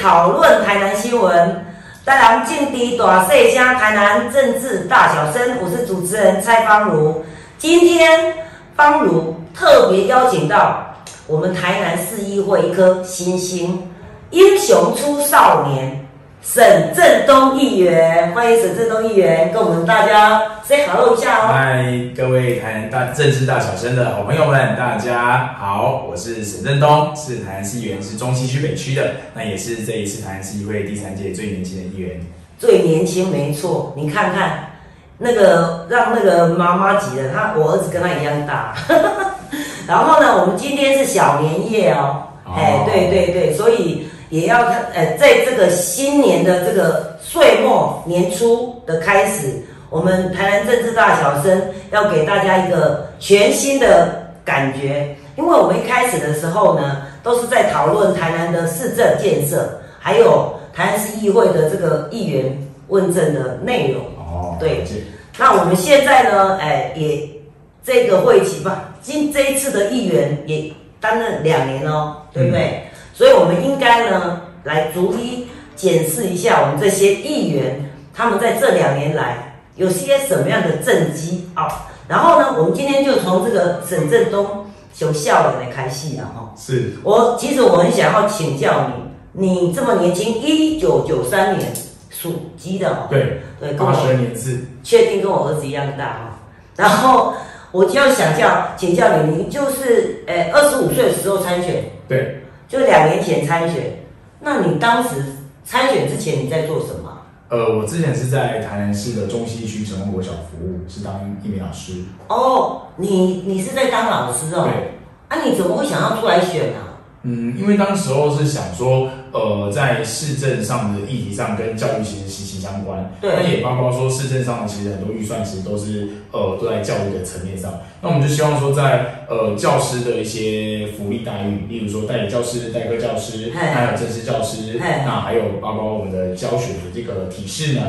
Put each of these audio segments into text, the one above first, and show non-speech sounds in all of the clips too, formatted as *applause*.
讨论台南新闻，带来劲敌大细声台南政治大小声。我是主持人蔡芳如，今天芳如特别邀请到我们台南市议会一颗新星，英雄出少年。沈振东议员，欢迎沈振东议员跟我们大家 say hello 一下哦。嗨，各位台南大政治大小声的好朋友们，大家好，我是沈振东，是台南市议员，是中西区北区的，那也是这一次台南市议会第三届最年轻的议员。最年轻没错，你看看那个让那个妈妈级的，他我儿子跟他一样大。*laughs* 然后呢，我们今天是小年夜哦，哎，对对对，所以。也要看，呃，在这个新年的这个岁末年初的开始，我们台南政治大小生要给大家一个全新的感觉，因为我们一开始的时候呢，都是在讨论台南的市政建设，还有台南市议会的这个议员问政的内容。哦，对。那我们现在呢，哎，也这个会期吧，今这一次的议员也担任两年哦，对不对？所以，我们应该呢，来逐一检视一下我们这些议员，他们在这两年来有些什么样的政绩啊？然后呢，我们今天就从这个沈振东从校园来开戏啊！哈，是我其实我很想要请教你，你这么年轻，一九九三年属鸡的哦，对对，八十年次，确定跟我儿子一样大哈。然后我就要想教请教你，你就是诶二十五岁的时候参选，对。就两年前参选，那你当时参选之前你在做什么？呃，我之前是在台南市的中西区成功国小服务，是当一名老师。哦，你你是在当老师哦？对。啊，你怎么会想要出来选呢？嗯，因为当时候是想说，呃，在市政上的议题上跟教育其实息息相关。对。那也包括说市政上其实很多预算其实都是呃都在教育的层面上。那我们就希望说，在呃教师的一些福利待遇，例如说代理教师、代课教师，还有正式教师，那还有包括我们的教学的这个体式呢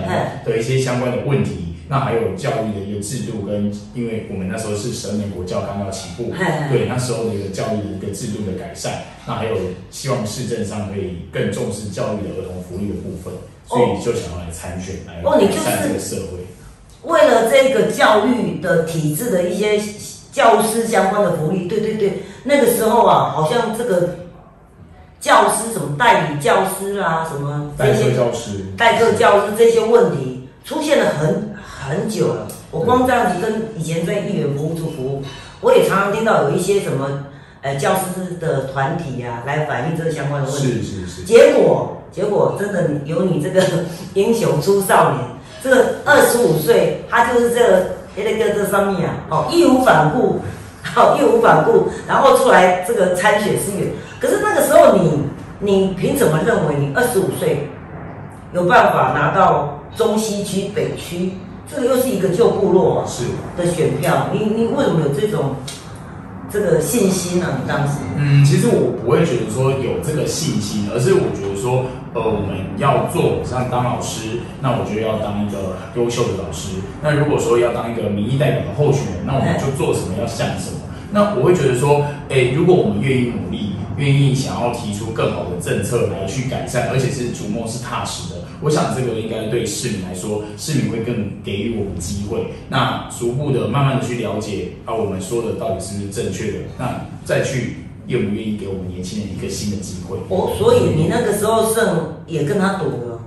的一些相关的问题。那还有教育的一个制度跟，因为我们那时候是十二年国教刚要起步，对那时候的一个教育的一个制度的改善，那还有希望市政上可以更重视教育的儿童福利的部分，所以就想要来参选来改善这个社会。为了这个教育的体制的一些教师相关的福利，对对对，那个时候啊，好像这个教师什么代理教师啊，什么代课教师、代课教师这些问题出现了很。很久了，我光这样子跟以前在议员服务处服务，我也常常听到有一些什么，呃，教师的团体呀来反映这个相关的问题。是是是。结果结果真的有你这个 *laughs* 英雄出少年，这个二十五岁，他就是这个那个这上面啊，哦，义无反顾，好义无反顾，然后出来这个参选市议员。可是那个时候你你凭什么认为你二十五岁有办法拿到中西区北区？这个又是一个旧部落是的选票，你你为什么有这种这个信心呢？你当时嗯，其实我不会觉得说有这个信心，而是我觉得说，呃，我们要做像当老师，那我觉得要当一个优秀的老师。那如果说要当一个民意代表的候选人，那我们就做什么要像什么。那我会觉得说，哎，如果我们愿意努力，愿意想要提出更好的政策来去改善，而且是逐梦是踏实的。我想这个应该对市民来说，市民会更给予我们机会。那逐步的、慢慢的去了解啊，我们说的到底是不是正确的？那再去愿不愿意给我们年轻人一个新的机会？哦，所以你那个时候是也跟他赌了，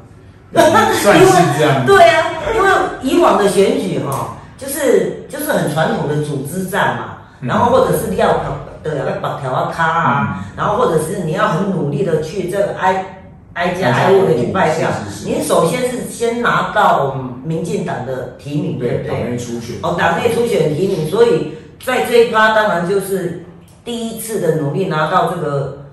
*laughs* 算是这样。对啊，因为以往的选举哈，就是就是很传统的组织战嘛，然后或者是要的要绑条啊卡啊，然后或者是你要很努力的去这个挨。挨家挨户的去拜票，您首先是先拿到民进党的提名，对不对？党内初选哦，党内初选提名，所以在这一趴当然就是第一次的努力拿到这个，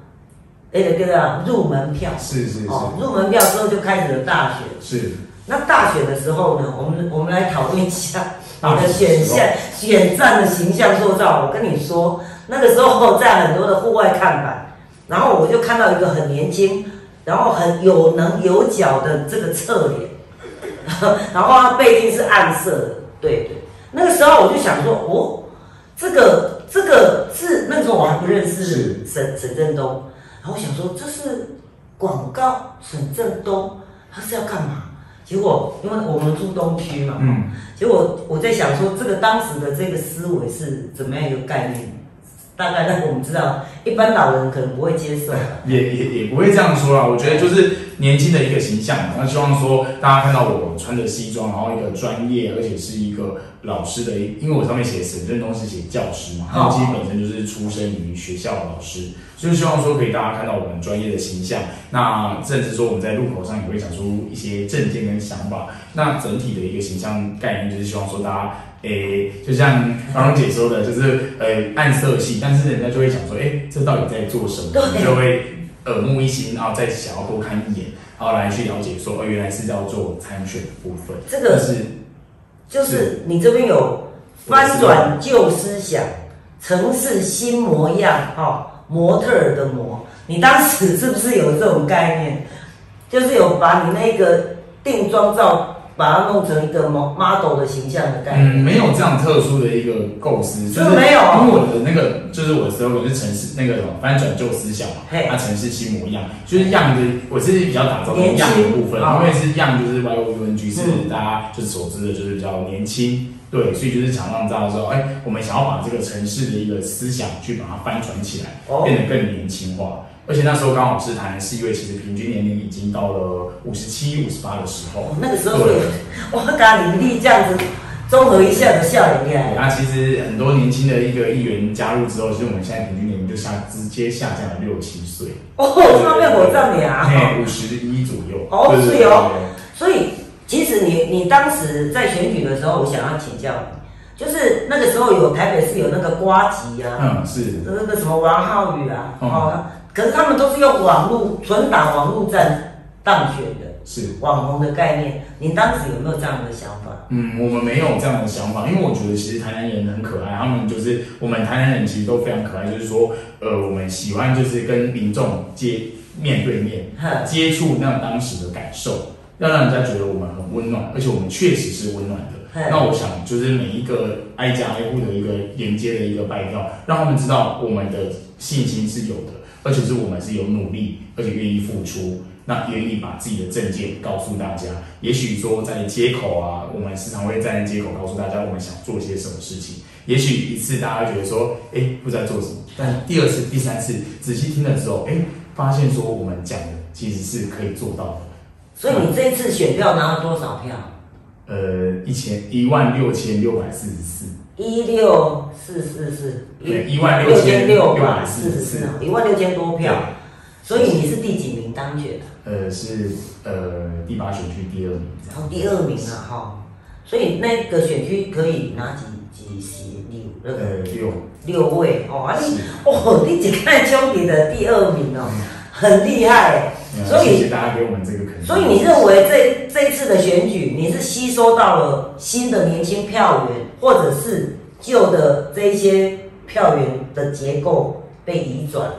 那个叫入门票，是是是，入门票之后就开始了大选，是。那大选的时候呢，我们我们来讨论一下你的选项、选战的形象塑造。我跟你说，那个时候在很多的户外看板，然后我就看到一个很年轻。然后很有棱有角的这个侧脸，*laughs* 然后他背景是暗色的，对对。那个时候我就想说，哦，这个这个是那时候我还不认识是沈沈振东，然后我想说这是广告沈振东，他是要干嘛？结果因为我们住东区嘛，嗯，结果我在想说这个当时的这个思维是怎么样一个概念？大概让我们知道，一般老人可能不会接受。也也也不会这样说啦。我觉得就是年轻的一个形象嘛。那希望说大家看到我穿着西装，然后一个专业，而且是一个老师的一，因为我上面写沈振东是写教师嘛，那我其实本身就是出身于学校的老师，所以希望说可以大家看到我们专业的形象。那甚至说我们在路口上也会讲出一些证件跟想法。那整体的一个形象概念就是希望说大家。诶，就像芳蓉姐说的，就是呃暗色系，但是人家就会想说，诶，这到底在做什么？对就会耳目一新，然后再想要多看一眼，然后来去了解说，哦，原来是要做参选的部分。这个是就是你这边有翻转旧思想，城市新模样，哈、模特儿的模，你当时是不是有这种概念？就是有把你那个定妆照，把它弄成一个 mo- model 的形象的概念。嗯，没有这样特殊的一个构思，就是没有因为我的那个就是我的 slogan 是城市那个什么翻转旧思想嘛，嘿它城市新模样，就是样的，我是比较打造的样的部分，哦因为是样就是 Y O U N G 是嗯大家就是所知的，就是比较年轻。对，所以就是想让大家知道，哎，我们想要把这个城市的一个思想去把它翻转起来，哦变得更年轻化。而且那时候刚好是台南市议会，其实平均年龄已经到了五十七、五十八的时候哦。那个时候是有，我把林立这样子综合一下的笑脸起来。那其实很多年轻的一个议员加入之后，其实我们现在平均年龄就下直接下降了六七岁，哦，上面我这么啊。嘿，五十一左右。哦是哦所以，其实你你当时在选举的时候，我想要请教你，就是那个时候有台北市有那个瓜吉啊，嗯，是，那个什么王浩宇啊，嗯哦，可是他们都是用网络纯打网络战当选的是。网红的概念，你当时有没有这样的想法？嗯，我们没有这样的想法，因为我觉得其实台南人很可爱，他们就是我们台南人其实都非常可爱，就是说，呃，我们喜欢就是跟民众接面对面，接触那当时的感受，要让人家觉得我们很温暖，而且我们确实是温暖的。那我想就是每一个挨家挨户的一个连接的一个拜票，让他们知道我们的信心是有的，而且是我们是有努力，而且愿意付出。那愿意把自己的证件告诉大家，也许说在街口啊，我们时常会站在街口告诉大家我们想做些什么事情。也许一次大家觉得说，哎，不知道做什么，但第二次、第三次仔细听了之后，哎，发现说我们讲的其实是可以做到的。所以你这一次选票拿了多少票？呃，一千一万六千六百四十四，一六四四四，对一万六六千六百四十四一万六千多票。所以你是第几名当选的？呃，是呃第八选区第二名这样。然后第二名啊，哈。所以那个选区可以拿几几席六那个呃，六六位哦，啊你是哦，你只看兄弟的第二名哦，很厉害嗯所以谢谢大家给我们这个肯定。所以你认为这这一次的选举，你是吸收到了新的年轻票源，或者是旧的这一些票源的结构被移转了？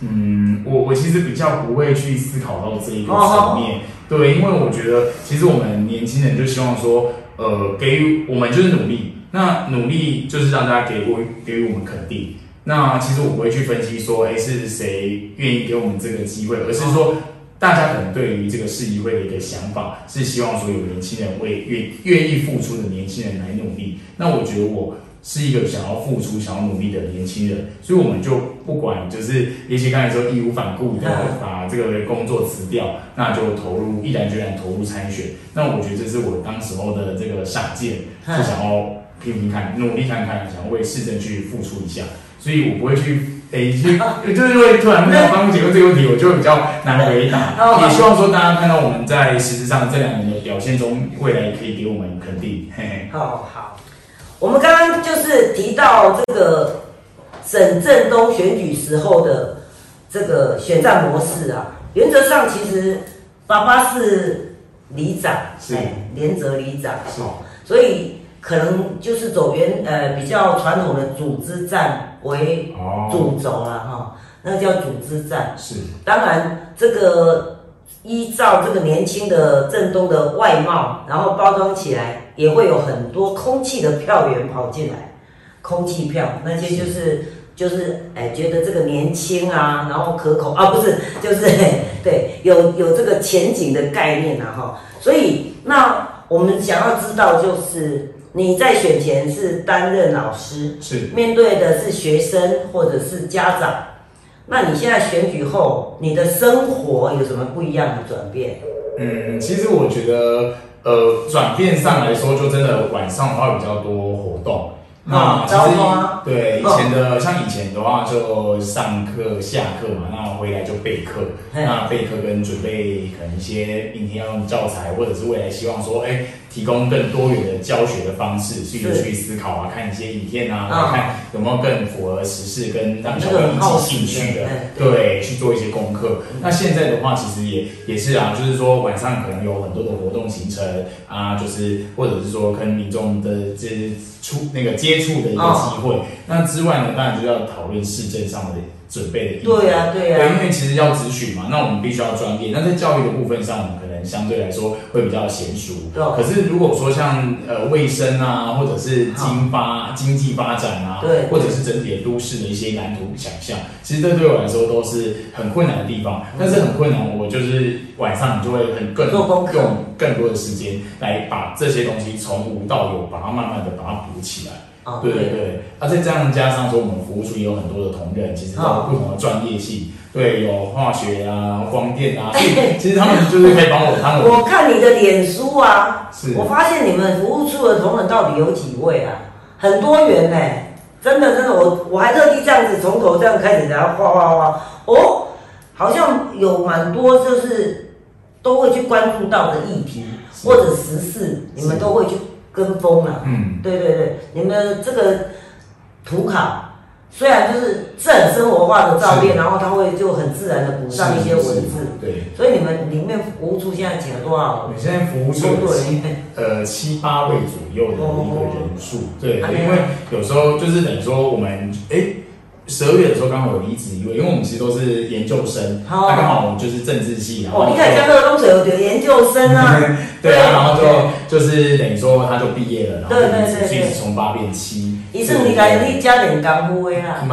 嗯，我我其实比较不会去思考到这一个哦层面，对，因为我觉得其实我们年轻人就希望说，呃，给予我们就是努力，那努力就是让大家给我给予我们肯定。那其实我不会去分析说，哎，是谁愿意给我们这个机会，而是说。大家可能对于这个市议会的一个想法是希望说有年轻人为愿愿意付出的年轻人来努力。那我觉得我是一个想要付出、想要努力的年轻人，所以我们就不管就是，也许刚才说义无反顾的嗯把这个工作辞掉，那就投入毅然决然投入参选。那我觉得这是我当时候的这个赏鉴，嗯是想要拼拼看、努力看看，想要为市政去付出一下。所以我不会去。诶，*laughs* 去就是会突然问到方姐问这个问题，我就会比较难回答。*laughs* 哦也希望说大家看到我们在实质上这两年的表现中，未来可以给我们肯定。嘿嘿。好好，我们刚刚就是提到这个省政东选举时候的这个选战模式啊，原则上其实爸爸是里长，是。哎连泽里长，是。哦，所以可能就是走原呃比较传统的组织战为哦，主轴了哈，那叫组织战。是。当然，这个依照这个年轻的郑东的外貌，然后包装起来，也会有很多空气的票源跑进来。空气票，那些就是就是哎觉得这个年轻啊，然后可口啊，不是就是对有有这个前景的概念啊哈，所以那我们想要知道就是你在选前是担任老师，是面对的是学生或者是家长，那你现在选举后，你的生活有什么不一样的转变？嗯，其实我觉得，呃，转变上来说，就真的晚上的话比较多活动。那其糟实糕啊对以前的，像以前的话就上课下课嘛，那回来就备课，那备课跟准备可能一些明天要用教材，或者是未来希望说，哎，提供更多元的教学的方式，去去思考啊，看一些影片啊，嗯来看有没有更符合时事跟让小朋友那个很好引起兴趣的对，去做一些功课。那现在的话，其实也也是啊，就是说晚上可能有很多的活动行程啊，就是或者是说跟民众的这出那个接触的一个机会。那之外呢，当然就要讨论市政上的准备的议题。对呀、对呀、对，因为其实要咨询嘛，那我们必须要专业。那在教育的部分上，我们可能相对来说会比较娴熟。对可是如果说像呃卫生啊，或者是经发经济发展啊，对或者是整体的都市的一些蓝图想象，其实这对我来说都是很困难的地方。但是很困难，我就是晚上你就会很更做用更多的时间来把这些东西从无到有，把它慢慢的把它补起来。哦对对。对，而且这样加上说，我们服务处也有很多的同仁，其实都有不同的专业性，对，有化学啊、光电啊，其实他们就是可以帮我，他们我看你的脸书啊，是。我发现你们服务处的同仁到底有几位啊？很多元呢、真的真的，我我还特地这样子从头这样开始，然后画画画，哦，好像有蛮多就是都会去关注到的议题或者时事，你们都会去跟风啊。嗯，对对对，你们这个图卡虽然就是是很生活化的照片，然后它会就很自然的补上一些文字，对。所以你们里面服务处现在请了多少我们现在服务处工作有七人员？呃七八位左右的一个人数，对，哦因为有时候就是等于说我们哎。十二月的时候刚好有离职一位，因为我们其实都是研究生，他刚好我们就是政治系，然后哦，你看江浙东水有的研究生啊，*laughs* 对啊，然后就就是等于说他就毕业了，然后对对对对就一直从八变七，一次你来你加点干部威啦，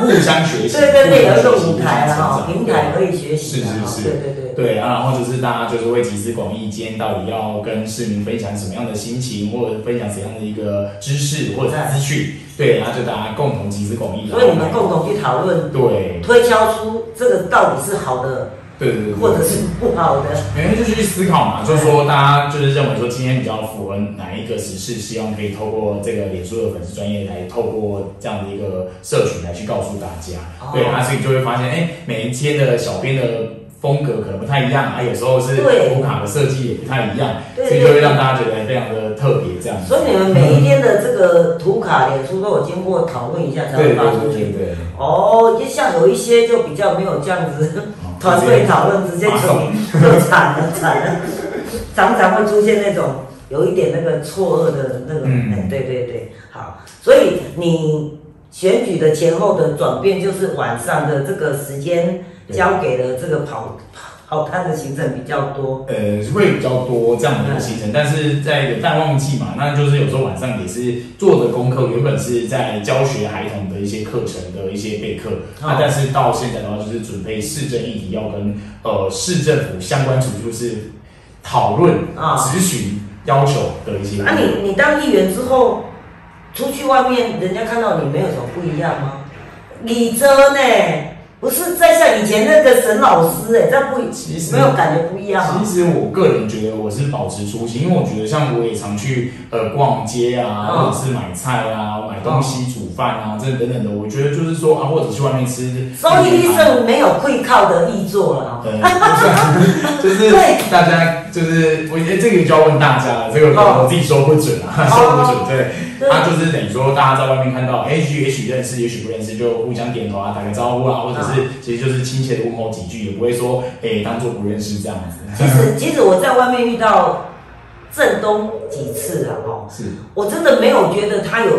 互相学习，*laughs* 对对对，有一个舞台啦平台可以学习，是是是。对对对。对啊，然后就是大家就是会集思广益，今天到底要跟市民分享什么样的心情，或者分享怎样的一个知识或者资讯，对，然后就大家共同集思广益，所以你们共同去讨论，对。推敲出这个到底是好的，对对对，或者是不好的。每天就是去思考嘛，就是说大家就是认为说今天比较符合哪一个时事，希望可以透过这个脸书的粉丝专业来透过这样的一个社群来去告诉大家，哦对，啊，所以就会发现，哎，每一天的小编的风格可能不太一样啊，有时候是对图卡的设计也不太一样，所以就会让大家觉得非常的特别这样子。所以你们每一天的这个图卡、脸书都有经过讨论一下才会发出去。对对对，哦，就像有一些就比较没有这样子哦团队讨论，直接就就惨了惨了，常常会出现那种有一点那个错愕的那种，嗯。哎，对对对，好，所以你选举的前后的转变，就是晚上的这个时间交给了这个跑跑摊的行程比较多，呃，会比较多这样的一个行程，但是在有淡旺季嘛，那就是有时候晚上也是做的功课，原本是在教学孩童的一些课程的一些备课，那、哦但是到现在的话，就是准备市政议题要跟呃市政府相关处就是讨论、啊咨询、要求的一些。那、你你当议员之后，出去外面人家看到你没有什么不一样吗？李哲呢，不是在像以前那个沈老师哎，这不其实没有感觉不一样啊？其实我个人觉得我是保持初心，因为我觉得像我也常去呃逛街啊，嗯。或者是买菜啊、买东西、煮饭啊，这等等的，我觉得就是说啊，或者去外面吃，收益医生没有会靠的力作了。啊。呃，不是就是对。大家就是我觉得这个就要问大家了，这个哦我自己说不准啊，说不准，对，对。他就是等于说大家在外面看到，哎，也许也许认识，也许不认识，就互相点头啊，打个招呼啊，或者是其实就是亲切的问候几句，也不会说哎当做不认识这样子，其实其实我在外面遇到郑东几次了哦，是。我真的没有觉得他有，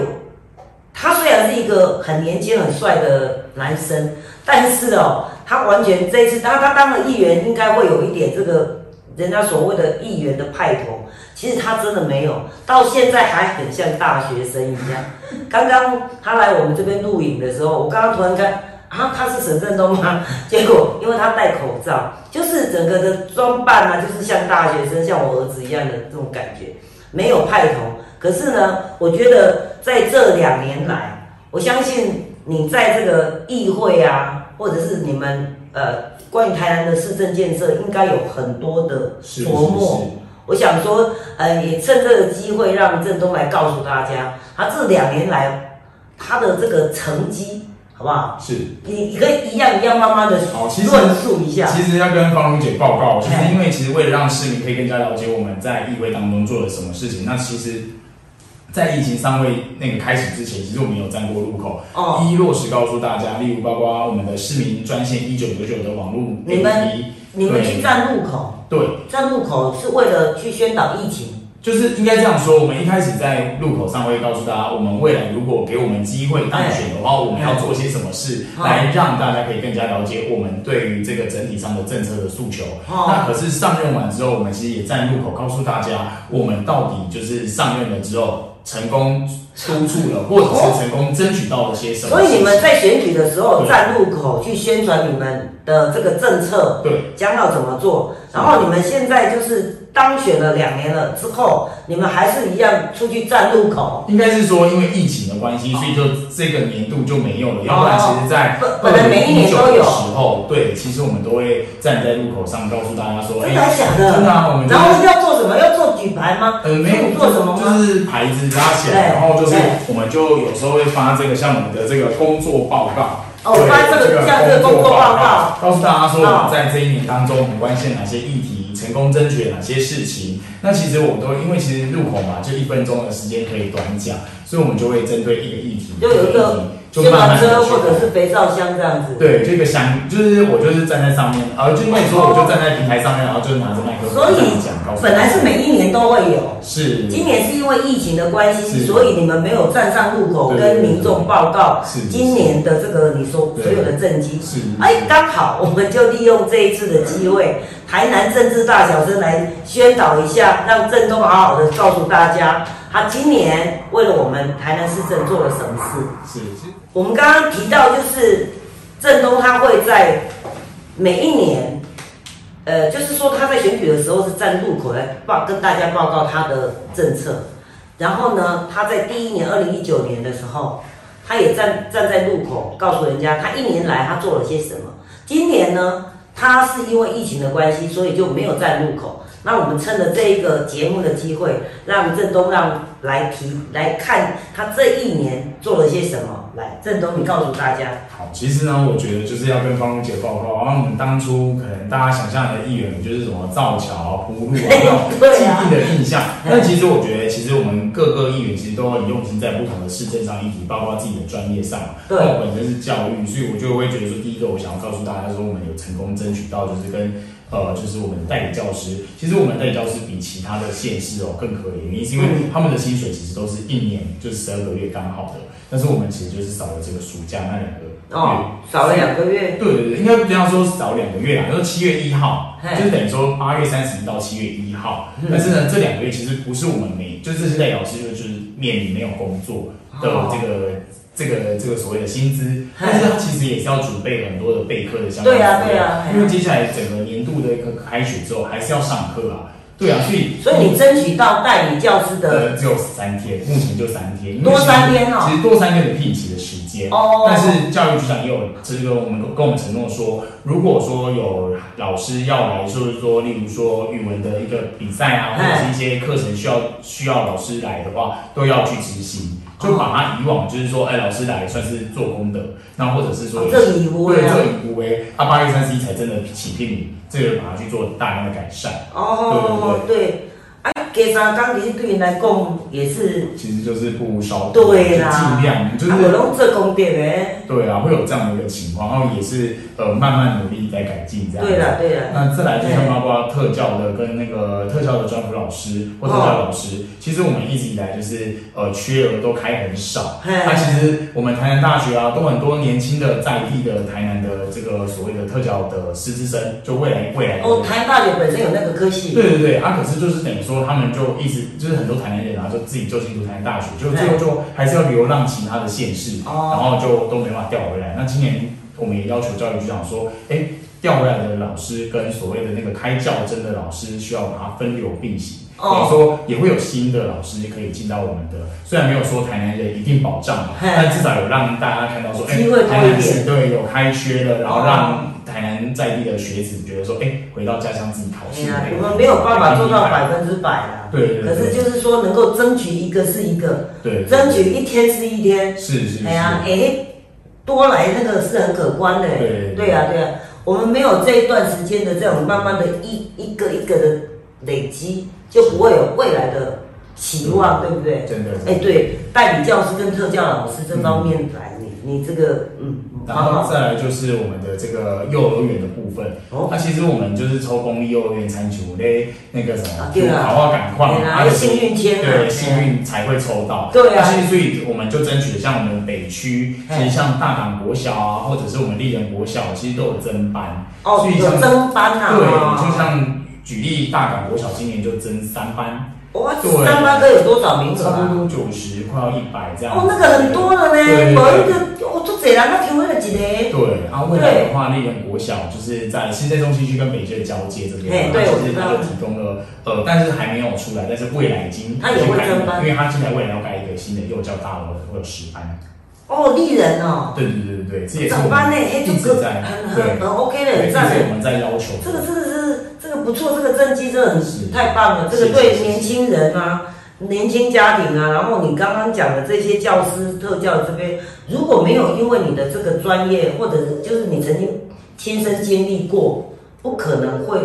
他虽然是一个很年轻很帅的男生，但是哦，他完全这一次他他当了议员，应该会有一点这个人家所谓的议员的派头，其实他真的没有，到现在还很像大学生一样。刚刚他来我们这边录影的时候，我刚刚突然看啊，他是沈振东吗？*laughs* 结果因为他戴口罩，就是整个的装扮啊，就是像大学生，像我儿子一样的这种感觉，没有派头。可是呢，我觉得在这两年来，我相信你在这个议会啊，或者是你们呃，关于台南的市政建设，应该有很多的是琢磨。我想说，呃，也趁这个机会让振东来告诉大家，他这两年来他的这个成绩，好不好？是。你你可以一样一样慢慢的好，其实论述一下。其实要跟方荣姐报告，就是哎因为其实为了让市民可以更加了解我们在议会当中做了什么事情，那其实。在疫情尚未那个开始之前，其实我们有站过路口，哦一一落实告诉大家，例如包括我们的市民专线一九九九的网络你们你们去站路口，对，站路口是为了去宣导疫情。就是应该这样说，我们一开始在路口上会告诉大家，我们未来如果给我们机会当选的话，我们要做些什么事，嗯来让大家可以更加了解我们对于这个整体上的政策的诉求。哦那可是上任完之后，我们其实也在路口告诉大家，我们到底就是上任了之后成功督促了，或者是成功争取到了些什么。所以你们在选举的时候对站路口去宣传你们的这个政策，对将要怎么做，然后你们现在就是当选了两年了之后，你们还是一样出去站路口。应该是说，因为疫情的关系，所以就这个年度就没有了。要不然，其实在本本来每一年都有时候，对，其实我们都会站在路口上告诉大家说，真的假的？真的啊，我们然后是。要做什么？要做举牌吗？呃，没有做什么吗？就是牌子拉起来，然后就是我们就有时候会发这个像我们的这个工作报告，哦对发这个像这个工作报告，告诉大家说哦我们在这一年当中，我们关心哪些议题，成功争取了哪些事情。那其实我们都因为其实入口嘛，就一分钟的时间可以短讲，所以我们就会针对一个议题，就有一个就宣慢慢车或者是肥皂箱这样子。对这个箱，就是我就是站在上面，呃，就因为说我就站在平台上面，然后就是拿着麦克风讲，本来是每一年都会有，是。今年是因为疫情的关系，所以你们没有站上路口跟民众报告今年的这个你说所有的政绩。是。哎，刚好我们就利用这一次的机会，台南政治大小生来宣导一下，让郑东好好的告诉大家，他今年为了我们台南市政做了什么事。是是。我们刚刚提到，就是郑东他会在每一年，呃，就是说他在选举的时候是站路口来报跟大家报告他的政策，然后呢，他在第一年二零一九年的时候，他也站站在路口告诉人家他一年来他做了些什么。今年呢，他是因为疫情的关系，所以就没有站路口。那我们趁着这一个节目的机会，让郑东让来提来看他这一年做了些什么。来，郑东，你告诉大家。好，其实呢，我觉得就是要跟方荣姐报告，然后我们当初可能大家想象的议员就是什么造桥、铺路 *laughs* 啊那种既定的印象，嗯但其实我觉得，其实我们各个议员其实都很用心在不同的市政上议题，包括自己的专业上。对那我本身是教育，所以我就会觉得说，第一个我想要告诉大家说，我们有成功争取到就是跟。呃，就是我们的代理教师，其实我们代理教师比其他的县市哦更可怜，原因是因为嗯他们的薪水其实都是一年就是十二个月刚好的，但是我们其实就是少了这个暑假那两个月。哦，少了两个月。对对对，应该不要说少两个月啦，就是七月一号，就是等于说八月三十一到七月一号。嗯但是呢，这两个月其实不是我们没，就是这些代表师就就是面临没有工作的哦这个。这个这个所谓的薪资，*laughs* 但是他其实也是要准备很多的备课的相关对啊对啊嘿因为接下来整个年度的一个开学之后，还是要上课啊，对啊，所以所以你争取到代理教师的呃只有三天，目前就三天，多三天哦。其实多三天的聘期的时间，哦。但是教育局长也有这个我们跟我们承诺说，如果说有老师要来，就是说，例如说语文的一个比赛啊，或者是一些课程需要需要老师来的话，都要去执行。就把他以往就是说，哎，老师来算是做功德，那或者是说哦这以无为啊。对正以无为，他八月三十一才真的起聘你，这个把它去做大量的改善。哦，对，哎，给三工其实对人来讲也是，其实就是不烧，对啦，尽量就是，我拢做功德诶。对啊，会有这样的一个情况，然后也是呃慢慢努力在改进这样。对啦对啦。那再来就像包括特教的跟那个特教的专辅老师或特教老师，其实我们一直以来就是呃缺额都开很少。那其实我们台南大学啊，都很多年轻的在地的台南的这个所谓的特教的师资生，就未来未来。哦，台南大学本身有那个科系。对对对，啊，可是就是等于说他们就一直就是很多台南人啊，就自己就进读台南大学，就最后就还是要流浪其他的县市，然后就都没办法调回来。那今年我们也要求教育局长说，哎，调回来的老师跟所谓的那个开教真的老师，需要把它分流并行。等于说也会有新的老师可以进到我们的，虽然没有说台南人一定保障，但至少有让大家看到说，哎，台南区对有开缺了，然后让台南在地的学子觉得说，哎，回到家乡自己考试。我们没有办法做到百分之百啦，对，可是就是说能够争取一个是一个，对，争取一天是一天，是是，哎呀，哎，多来那个是很可观的，对，对呀对呀，我们没有这一段时间的这种慢慢的一一个一个的累积。就不会有未来的期望，对不对？真的。哎，对，代理教师跟特教老师这方面来，你你这个，嗯。然后再来就是我们的这个幼儿园的部分。哦。那其实我们就是抽公立幼儿园餐球嘞，那个什么，就好好赶快，还有幸运签，对，幸运才会抽到。对啊。所以我们就争取像我们北区，其实像大港国小啊，或者是我们丽人国小，其实都有增班。哦，有增班啊。对，就像。举例，大港国小今年就增三班，哇，三班都有多少名额差不多九十，快要一百这样。哦，那个很多了呢。对对对。哦，做这啦，那听了几个。对，然后未来的话，丽人国小就是在新在中心区跟北区的交接这边，对，其实它就提供了，呃，但是还没有出来，但是未来已经它也会增班，因为它现在未来要盖一个新的幼教大楼，会有十班。哦，丽人哦。对对对对对，这也是我们一直在很很很 OK 的，很赞。这是我们在要求。这个真的是。这个不错，这个政绩真的很太棒了。这个对年轻人啊，年轻家庭啊，然后你刚刚讲的这些教师特教这边，如果没有因为你的这个专业，或者就是你曾经亲身经历过，不可能会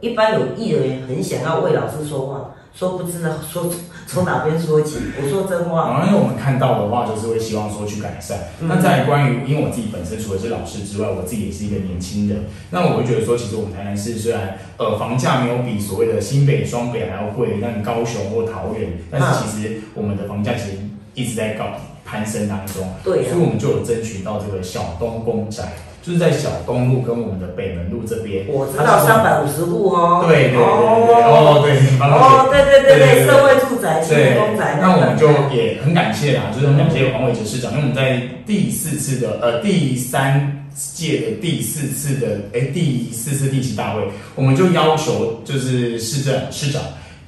一般有艺人很想要为老师说话。说不知道说从哪边说起，我说真话。因为我们看到的话，就是会希望说去改善。那在关于，因为我自己本身除了是老师之外，我自己也是一个年轻人。那我会觉得说，其实我们台南市虽然呃房价没有比所谓的新北、双北还要贵，但高雄或桃园，但是其实我们的房价其实一直在高攀升当中。对。所以我们就有争取到这个小东公宅。就是在小东路跟我们的北门路这边，我知道三百五十户哦。对对对对，哦对，哦对对对对，社会住宅、青公宅。那我们就也很感谢啦，就是很感谢黄伟哲市长，因为我们在第四次的呃第三届的第四次的哎第四次地级大会，我们就要求就是市政市长。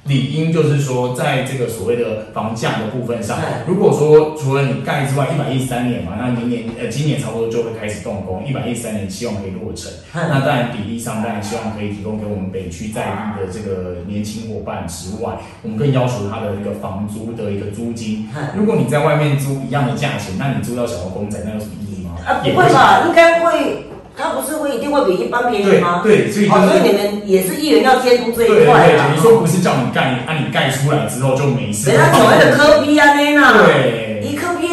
理应就是说，在这个所谓的房价的部分上，如果说除了你盖之外，一百一十三年嘛，那明年呃今年差不多就会开始动工，一百一十三年希望可以落成。那当然比例上当然希望可以提供给我们北区在地的这个年轻伙伴之外，我们更要求他的一个房租的一个租金。如果你在外面租一样的价钱，那你租到小公仔，那有什么意义吗？啊，不会吧？应该会。它不是会一定会比一般便宜吗？对，所以所以你们也是议员要监督这一块啊。你说不是叫你盖，啊你盖出来之后就没事。人家所谓的科比安尼啦，对，伊科比，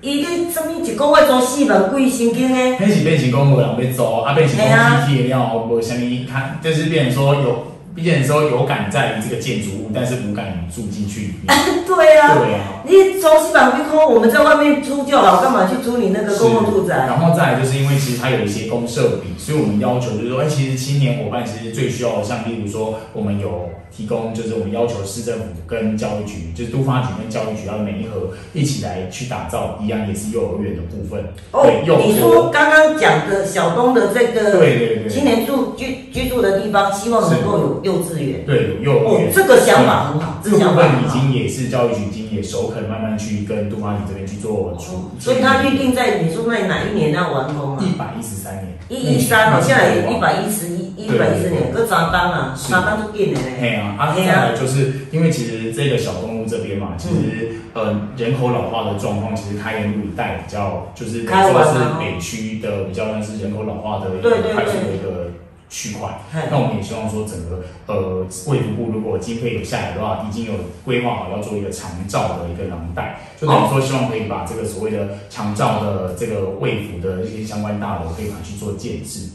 伊咧什么一个月租四万贵现金呢？那是变成讲无人要租，啊变成讲机器了，无什么他，就是变成说有。毕竟说有感在于这个建筑物，但是无感住进去里面。*laughs* 对啊，对啊。你中西板一空，我们在外面租就好，干嘛去租你那个公共住宅？然后再来就是因为其实它有一些公设比，所以我们要求就是说，哎，其实青年伙伴其实最需要的，像例如说，我们有提供，就是我们要求市政府跟教育局，就是都发局跟教育局要每一盒一起来去打造，一样也是幼儿园的部分。哦，你说刚刚讲的小东的这个对对对，今年住居居住的地方，希望能够有。幼稚园对有幼儿园，这个想法很好。这个部分已经也是教育局已经也首肯慢慢去跟都发局这边去做出。所以他预定在你说那哪一年要完工啊？一百一十三年。一一三哦，现在一百一十一一百一十年，搁咋当啊？咋当都变的嘞。嘿啊，啊，再来就是因为其实这个小动物这边嘛，其实呃人口老化的状况，其实开元路一带比较就是说是北区的比较算是人口老化的一个快速的一个。区块。那我们也希望说，整个呃卫福部如果经费有下来的话，已经有规划好要做一个长照的一个廊带，就等于说希望可以把这个所谓的长照的这个卫福的一些相关大楼可以把它去做建制。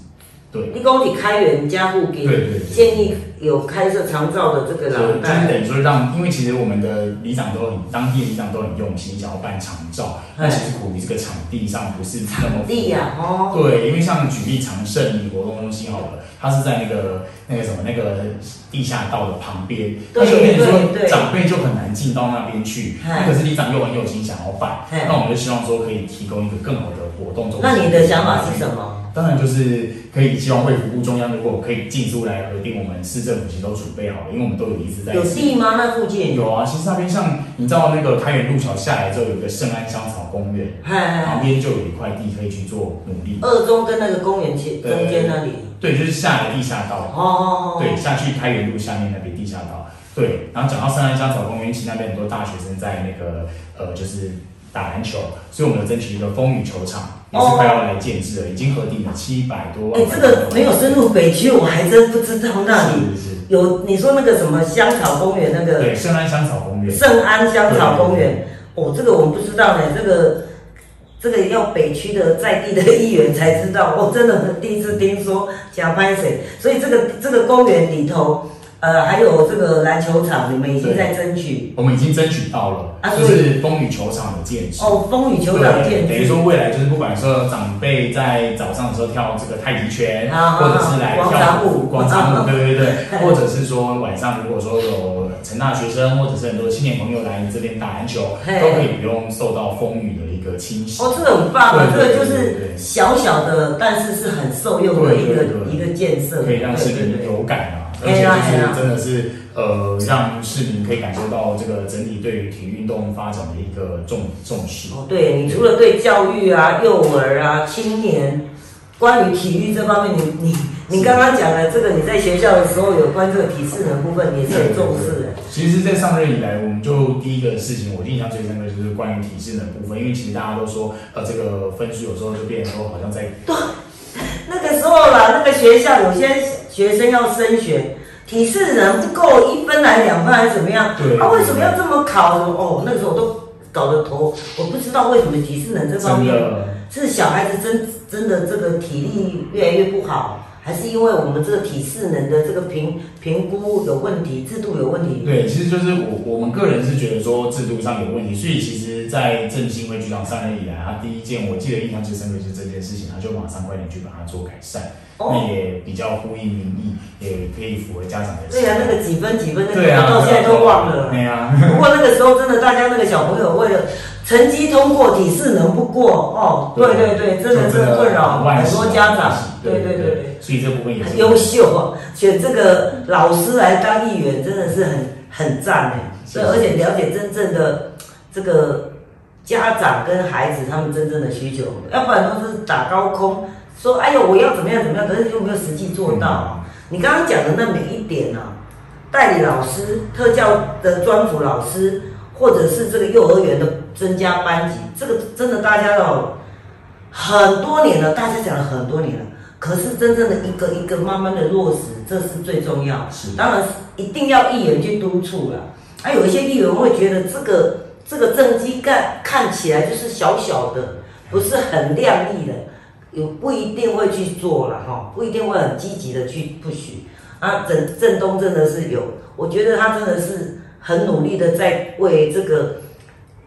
对，你讲你开源加护给对对对。建议有开设长照的这个廊就就是，等于说让，因为其实我们的里长都很，当地的里长都很用心，想要办长照，那其实苦于这个场地上不是那么地呀、哦，对，因为像举例长胜里活动中心好了，它是在那个那个什么那个地下道的旁边，对那就变成对说长辈就很难进到那边去。那可是里长又很有心想要办，那我们就希望说可以提供一个更好的活动中心。那你的想法是什么？当然就是可以希望卫福部中央如果可以进出来核定，我们市政府其实都准备好了，因为我们都有一直在有地吗？那附近？有啊，其实那边像你知道那个开元路桥下来之后，有一个圣安香草公园，旁边就有一块地可以去做努力。二中跟那个公园前中间那里。对，就是下来地下道。哦哦哦。对，下去开元路下面那边地下道。对，然后讲到圣安香草公园，其实那边很多大学生在那个呃，就是打篮球，所以我们有争取一个风雨球场，也是快要来建制了，已经核定了七百多万。哎，这个没有深入北区，我还真不知道那里有。你说那个什么香草公园那个对，圣安香草公园。圣安香草公园，哦，这个我们不知道呢，这个这个要北区的在地的议员才知道，我、真的第一次听说假拍水，所以这个这个公园里头，呃，还有这个篮球场，你们已经在争取。我们已经争取到了，啊就是风雨球场的建设。哦，风雨球场对，建等于。说未来就是不管说长辈在早上的时候跳这个太极拳，啊或者是来广跳场舞。广场舞，*laughs* 对对对，或者是说晚上如果说有成大学生或者是很多青年朋友来这边打篮球，都可以不用受到风雨的一个侵袭。哦，这个很棒啊！这个就是小小的，但是是很受用的一个一个建设，可以让市民有感啊，而嘿且就是真的是呃，让市民可以感受到这个整体对于体育运动发展的一个重重视。哦，对你除了对教育啊、幼儿啊、青年，关于体育这方面，你你你刚刚讲的这个，你在学校的时候有关这个体适能部分，也是很重视的。其实，在上任以来，我们就第一个事情，我印象最深刻就是关于体适能部分，因为其实大家都说，呃，这个分数有时候就变成说好像在对那个时候啦，那个学校有些学生要升学，体适能不够一分来两分还是怎么样？对啊，为什么要这么考？哦，那个时候我都搞得头，我不知道为什么体适能这方面。是小孩子真真的这个体力越来越不好，还是因为我们这个体适能的这个评评估有问题，制度有问题？对，其实就是我我们个人是觉得说制度上有问题，所以其实，在郑新辉局长上任以来，他第一件我记得印象最深刻就是这件事情，他就马上快点去把它做改善，哦那也比较呼应民意，也可以符合家长的对啊，那个几分几分那个，到现在都忘了。对啊，*laughs* 不过那个时候真的，大家那个小朋友为了成绩通过，体适能不过，哦，对对对，真的是困扰很多家长。对对对对。所以这部分也很优秀啊！选这个老师来当议员，真的是很很赞哎。是对，而且了解真正的这个家长跟孩子他们真正的需求，要不然都是打高空，说哎呦我要怎么样怎么样，可是又没有实际做到。你刚刚讲的那每一点啊，代理老师、特教的专辅老师，或者是这个幼儿园的增加班级，这个真的大家要很多年了，大家讲了很多年了。可是真正的一个一个慢慢的落实，这是最重要。是当然是一定要议员去督促了。还、有一些议员会觉得这个这个政绩干看起来就是小小的，不是很亮丽的，有不一定会去做了哈，不一定会很积极的去不许。啊，郑郑东真的是有，我觉得他真的是很努力的在为这个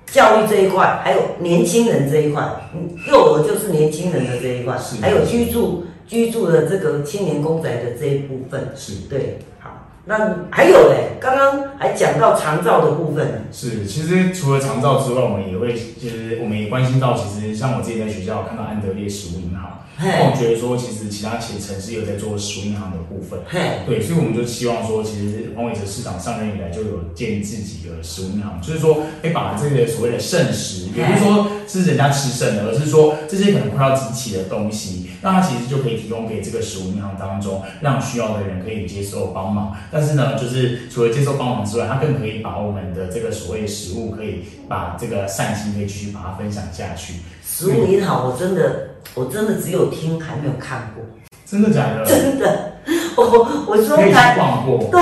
教育这一块，还有年轻人这一块，嗯幼儿就是年轻人的这一块，还有居住居住的这个青年公宅的这一部分。是。对，好，那还有嘞，刚刚还讲到长照的部分，是，其实除了长照之外，我们也会，就是我们也关心到，其实像我自己在学校看到安德烈食物银行，那我嘿，觉得说，其实其他其城市有在做食物银行的部分。对，所以我们就希望说，其实黄伟哲市长上任以来就有建立自己的食物银行，就是说，哎，把这个所谓的剩食，也不是说是人家吃剩的，而是说这些可能快要集齐的东西，那它其实就可以提供给这个食物银行当中，让需要的人可以接受帮忙。但是呢，就是除了接受帮忙之外，它更可以把我们的这个所谓食物，可以把这个善心可以继续把它分享下去。食物银行，我真的我真的只有听，还没有看过，真的假的？真的。*laughs* 我我说可以去台，逛过，对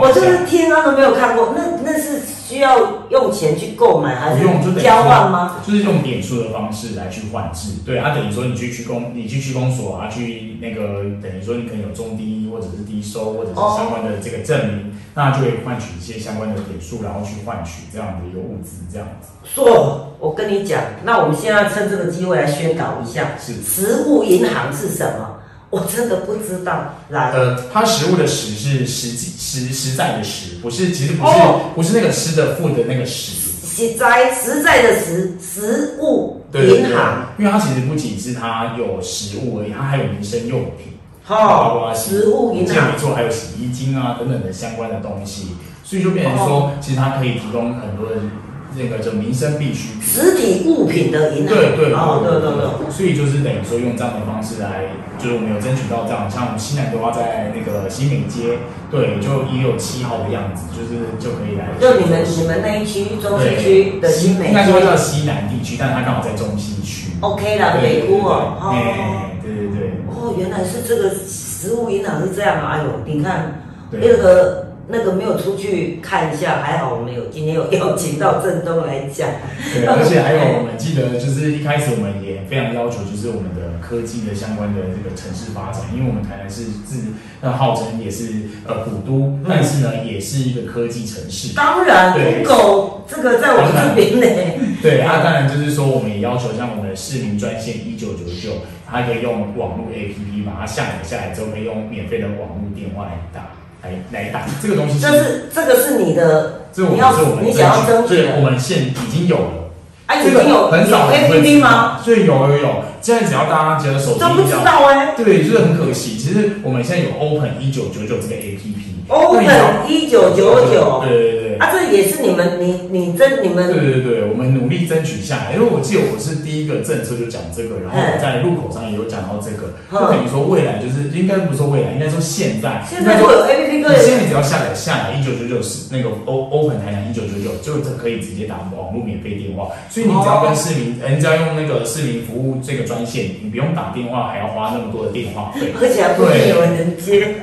我就是听他都没有看过，那那是需要用钱去购买还是用，就是交换吗？？就是用点数的方式来去换制，对，它、等于说你去区公，你去区公所啊，去那个等于说你可能有中低或者是低收或者是相关的这个证明，那就会换取一些相关的点数，然后去换取这样的一个物资，这样子说，我跟你讲，那我们现在趁这个机会来宣导一下，是。食物银行是什么？我真的不知道。来，呃，它食物的食是实际实实在的实，不是其实不是、哦不是那个吃的付的那个食。实在实在的实食物银行，，因为它其实不仅是它有食物而已，它还有民生用品。包哈，括食物银行这没错，还有洗衣精啊等等的相关的东西，所以就变成说，其实它可以提供很多的那个叫民生必需品。实体物品的银行。对对哦，对对对。所以就是等于说用这样的方式来，就是我们有争取到这样，像我西南的话，在那个新美街，对，就一六七号的样子，就是就可以来。就你们你们那一区中西区的新美应该说叫西南地区，但它刚好在中西区。，OK 啦，对北屋哦，哦。哎，对对对哦，原来是这个食物银行是这样啊！哎呦，你看对。那个那个没有出去看一下，还好我们有今天有邀请到郑东来讲。对，而且还有我们记得，就是一开始我们也非常要求，就是我们的科技的相关的这个城市发展，因为我们台南是自那号称也是呃古都，但是呢也是一个科技城市。当然对，Google 这个在我们这边呢，对啊，当然就是说，我们也要求像我们的市民专线一九九九，它可以用网络 APP 把它下载下来之后，可以用免费的网络电话来打，来来打这个东西。就是这个是你的，这我你要们是我们你想要争取对，我。们现已经有了。哎，已经有很少人会 APP 吗？？所以有有有，现在只要大家觉得手机都不知道哎。对，就是很可惜。其实我们现在有 Open 一九九九这个 APP。Open 一九九九，对啊，这也是你们你你争你们对对对，我们努力争取下来，因为我记得我是第一个政策就讲这个，然后我在路口上也有讲到这个，嗯就等于说未来就是应该不是说未来，应该说现在，现在就有 APP 你个人现在只要下载下来一九九九是那个 O Open 台南一九九九，就这可以直接打网络免费电话，所以你只要跟市民，呃你只要用那个市民服务这个专线，你不用打电话，还要花那么多的电话费。而且还不一定有人接。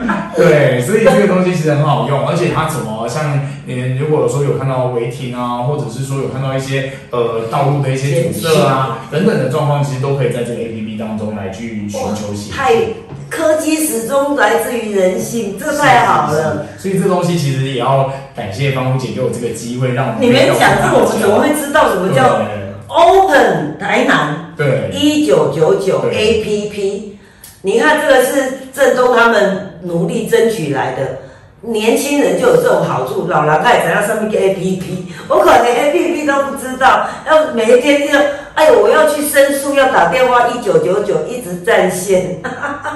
*laughs* 对，所以这个东西其实很好用，而且它怎么像你如果说有看到违停啊，或者是说有看到一些呃道路的一些阻塞啊等等的状况，其实都可以在这个 A P P 当中来去寻求协太助。科技始终来自于人性，这太好了。所以这东西其实也要感谢芳夫姐给我这个机会，让我们你们讲这个，我们怎么会知道什么叫 Open 台南对？对一九九九对 APP？你看这个是郑东他们努力争取来的。年轻人就有这种好处，老人他也怎样上面一个 A P P，我可能连 A P P 都不知道，要每一天要，哎呦，我要去申诉，要打电话一九九九一直占线，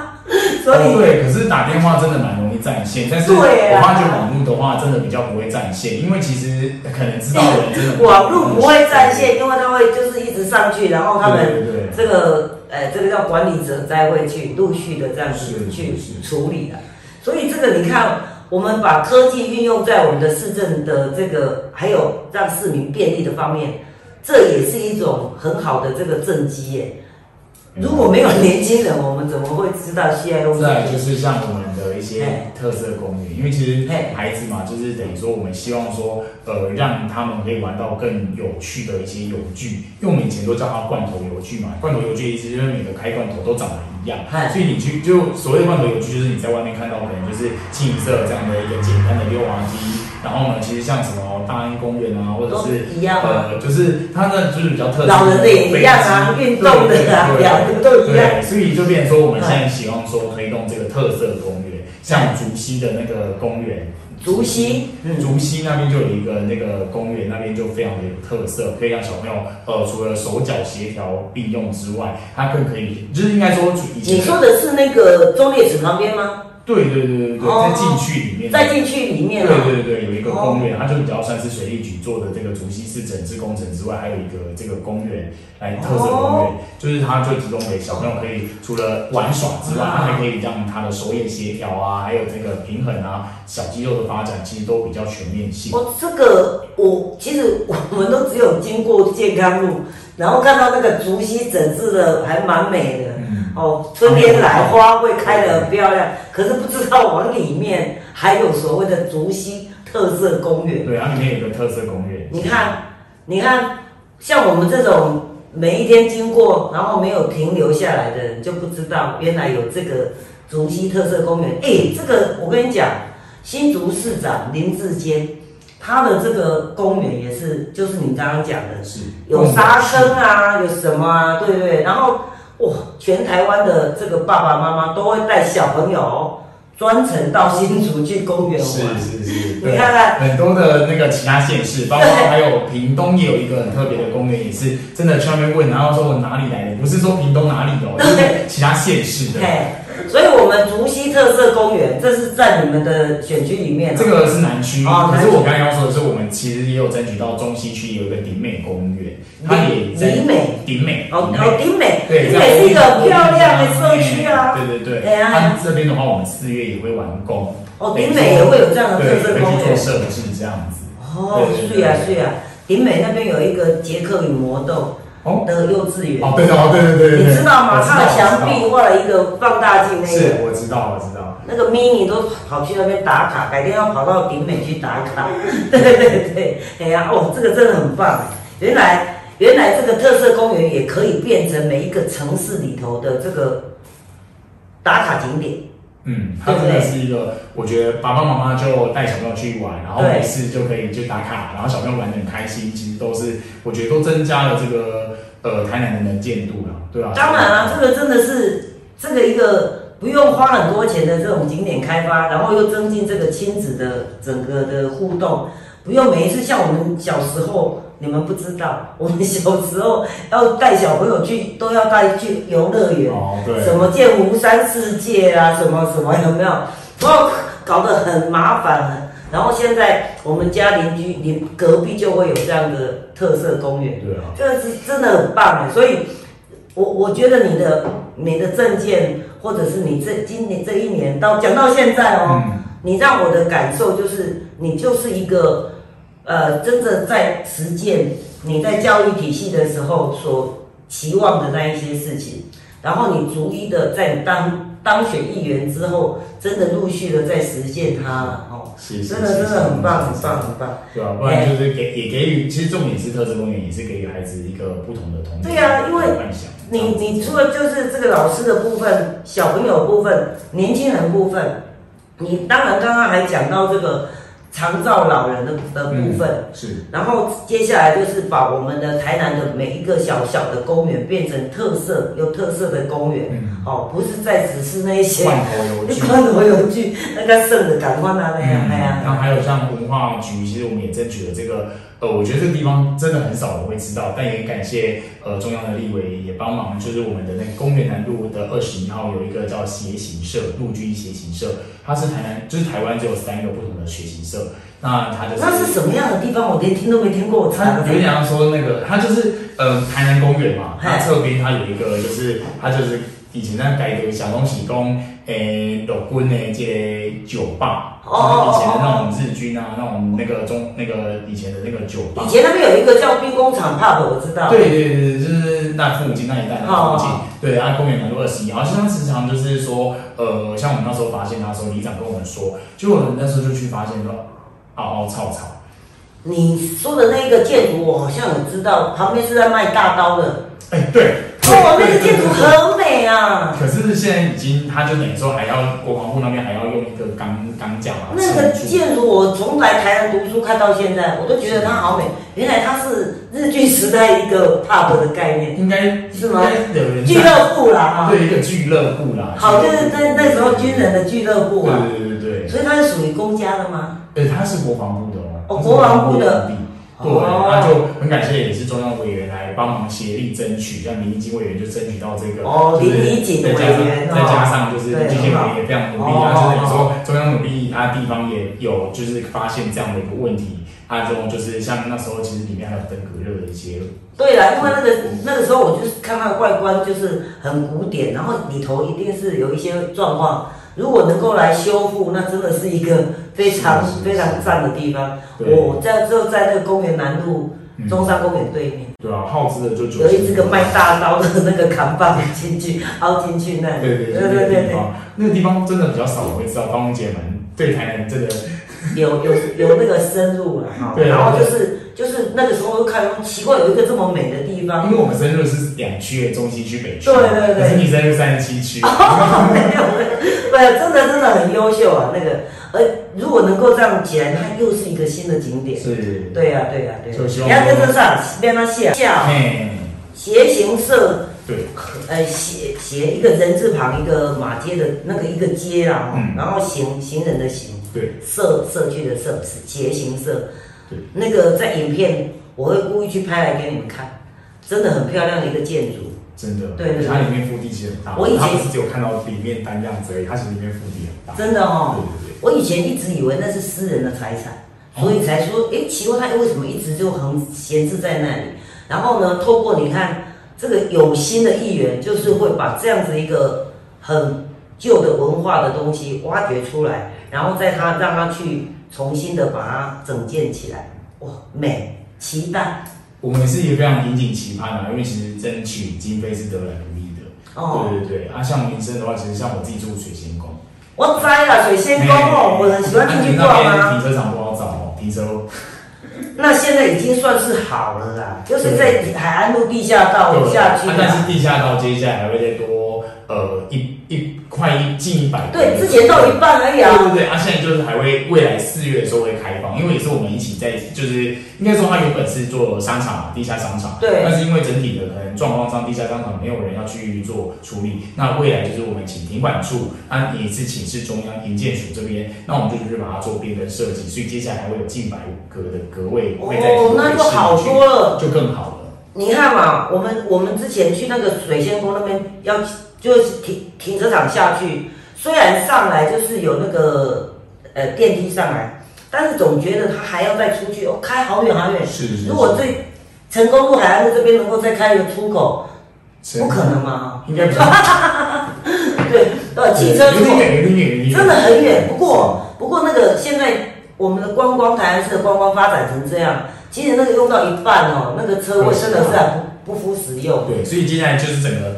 *laughs* 所以、哦对，可是打电话真的蛮容易占线，但是我发觉网络的话真的比较不会占线，因为其实可能知道的人真的网络不会占线，因为它会就是一直上去，然后他们这个呃这个叫管理者再会去陆续的这样子去处理的。所以这个你看，我们把科技运用在我们的市政的这个还有让市民便利的方面，这也是一种很好的这个政绩耶。如果没有年轻人，我们怎么会知道现在东西？再来就是像我们的一些特色公园，因为其实嘿孩子嘛，就是等于说我们希望说，呃，让他们可以玩到更有趣的一些游具，因为我们以前都叫它罐头游具嘛，罐头游具意思就是每个开罐头都长得一样，所以你去就所谓的罐头游具，就是你在外面看到可能就是清一色这样的一个简单的溜滑梯，然后呢，其实像什么大安公园啊，或者是一样啊。呃，就是它呢就是比较特色，老人的也一样啊运动的啊两个都一样对，所以就变成说我们现在希望说推动这个特色公园，像竹溪的那个公园。竹溪，嗯，竹溪那边就有一个那个公园，那边就非常的有特色，可以让小朋友呃除了手脚协调并用之外，它更可以就是应该说以前你说的是那个中烈池旁边吗？对对对对对，哦在禁区里面，在禁区里面对啊。对对，有一个公园，它就比较算是水利局做的这个竹溪市整治工程之外，还有一个这个公园来特色公园，就是它就提供给小朋友可以除了玩耍之外，它还可以让他的手眼协调啊，还有这个平衡啊，小肌肉的发展，其实都比较全面性。哦这个我其实我们都只有经过健康路，然后看到那个竹溪整治的还蛮美的。嗯，哦，春天来花会开得很漂亮，可是不知道往里面还有所谓的竹溪特色公园。对，它里面有个特色公园。你看，你看，像我们这种每一天经过，然后没有停留下来的人，就不知道原来有这个竹溪特色公园。哎，这个我跟你讲，新竹市长林志坚，他的这个公园也是，就是你刚刚讲的，是有沙坑啊，有什么啊，对不对？然后哇，全台湾的这个爸爸妈妈都会带小朋友专程到新竹去公园是玩。是是是，你看看很多的那个其他县市，*laughs* 包括还有屏东也有一个很特别的公园，也是真的去那边问，然后说我哪里来的，不是说屏东哪里的哦，*laughs* 就是其他县市的。嘿，所以我们竹溪特色公园，这是在你们的选区里面、啊。这个是南区，哦可是我刚刚要说的是，我们其实也有争取到中西区有一个顶美公园，它也在顶美顶美哦哦，顶美，对，顶美是一个很漂亮的社区啊。对对对，对啊它这边的话，我们四月也会完工。哦，顶美也会有这样的特色公园。去做设置这样子。哦，对对对是啊是啊，顶美那边有一个捷克与魔豆哦的幼稚园。哦，对哦，对对对对对，你知道吗？我它的墙壁画了一个放大镜，那是个我知道，我知道。那个 mini 都跑去那边打卡，改天要跑到顶美去打卡。*laughs* 对对对，哎呀，哦，这个真的很棒。原来原来这个特色公园也可以变成每一个城市里头的这个打卡景点。嗯，它真的是一个，我觉得爸爸妈妈就带小朋友去玩，然后没事就可以去打卡，然后小朋友玩得很开心，其实都是我觉得都增加了这个呃台南的能见度了，对啊、当然啊，这个真的是这个一个不用花很多钱的这种景点开发，然后又增进这个亲子的整个的互动，不用每一次像我们小时候，你们不知道，*laughs* 我们小时候要带小朋友去，都要带去游乐园。哦，对，什么建湖山世界啊，什么什么有没有？然后搞得很麻烦。然后现在我们家邻居邻隔壁就会有这样的特色公园，对啊，这个是真的很棒哎。所以我我觉得你的你的证件，或者是你这今年这一年到讲到现在哦，嗯，你让我的感受就是，你就是一个，呃，真的在实践你在教育体系的时候所期望的那一些事情，然后你逐一的在当当选议员之后，真的陆续的在实践它了哦，是是真的真的很棒很棒，很棒。对啊、不然就是给也给予，其实重点是特色公园也是给予孩子一个不同的童年对啊因为。你你除了就是这个老师的部分、小朋友部分、年轻人部分，你当然刚刚还讲到这个长照老人的的部分。嗯是然后接下来就是把我们的台南的每一个小小的公园变成特色有特色的公园，嗯，哦，不是再只是那些罐头邮具。*laughs* 罐头有句那个剩的赶快拿那样嗯那样。然后还有像文化局，其实我们也争取了这个，呃，我觉得这个地方真的很少人会知道，但也感谢呃中央的立委也帮忙，就是我们的那个公园南路的二十一号有一个叫协行社陆军协行社，它是台南就是台湾只有三个不同的学行社，那它就是那是什么样的地方？我连听都没听过。我查了它有点像说那个，它就是呃台南公园嘛，它侧边它有一个就是它就是以前那改革小东西供诶老 quân 的这个酒吧，哦就是以前的那种日军啊，那种那个中那个以前的那个酒吧以。前那边有一个叫兵工厂 pub，我知道。对对对，就是那附近那一带那附近哦，对，啊公园南路二十一，好像时常就是说，呃，像我们那时候发现他的时候，里长跟我们说，就我们那时候就去发现说，嗷嗷吵吵，你说的那个建筑，我好像有知道，旁边是在卖大刀的。哎，对，哦，那对个建筑。很美啊。可是现在已经，他就等于说还要国防部那边还要用一个钢钢架那个。建筑，我从来台南读书看到现在，我都觉得它好美。原来它是日据时代一个 pub 的概念，应该是吗俱乐部啦啊。对一个俱乐部啦。好，就是那那时候军人的俱乐部啊。对对对所以它是属于公家的吗？对，它是国防部的哦。哦国防部的他是国防部的对，哦。那就很感谢也是中央委员来帮忙协力争取，像林怡金委员就争取到这个哦就是林怡景再加上委员哦再加上就是对这些委员也非常努力哦啊，就是你说中央努力，他地方也有就是发现这样的一个问题，啊这种就是像那时候其实里面还有登革热的一些对啦，因为那个那个时候我就是看它的外观就是很古典，然后里头一定是有一些状况，如果能够来修复，那真的是一个非常非常赞的地方。对。我在就在那个公园南路嗯。中山公园对面。对啊，耗资的就九有一这个卖大刀的那个扛棒进去 *laughs* 凹进去那里，对对对对对对那个地方，真的比较少我会知道，方姐们对台南真的有有有那个深入了哈，对。然后就是就是那个时候看奇怪有一个这么美的地方。因，为我们深入是两区，中西区、北区，对对对。可是你深入三十七区，*laughs* 没有没有，真的真的很优秀啊那个，呃如果能够这样起来，它又是一个新的景点。是，对呀、对呀、对呀、就希望你要跟得上，别让它下。下嘿，斜形社，对，呃斜斜一个人字旁一个马街的那个一个街啊，嗯。然后行行人的行，对，社社区的社是斜形社，对，那个在影片我会故意去拍来给你们看，真的很漂亮的一个建筑。真的，对对对它里面腹地其实很大，我以前只有看到里面单样子而已，它其实里面腹地很大，真的哦，对对我以前一直以为那是私人的财产，所以才说，诶，奇怪，它为什么一直就很闲置在那里？然后呢，透过你看这个有心的议员，就是会把这样子一个很旧的文化的东西挖掘出来，然后在他让他去重新的把它整建起来，哇，美，期待我们也是也非常引颈期盼啊，因为其实争取经费是得来不易的。哦。对对对，啊，像民生的话，其实像我自己住水仙宫，我栽了水仙宫哦，我很喜欢进去逛那啊。边停车场不好找哦，停车那现在已经算是好了啦，就是在海岸路地下道对下去啊但。是地下道接下来还会再多呃一一快一近一百。对，之前都有一半而已对啊。对对，啊，现在就是还会未来四月的时候会开放，因为也是我们一起在，就是应该说它原本是做商场嘛，地下商场，对但是因为整体的可能状况上，地下商场没有人要去做处理，那未来就是我们请停管处，啊，也是请示中央营建署这边，那我们就去把它做变更设计，所以接下来还会有近百格的格位会在哦，那就好多了。就更好了。你看嘛，我们我们之前去那个水仙宫那边要就是停停车场下去，虽然上来就是有那个呃电梯上来，但是总觉得他还要再出去，哦，开好远好远。是是是，如果对成功路海岸路这边能够再开一个出口，不可能嘛？应该不是 *laughs* 对，呃，汽车有点远，真的很远。不过不过那个现在我们的观光台南市的观光发展成这样，其实那个用到一半哦，那个车位真的是还不不敷使用。对，所以接下来就是整个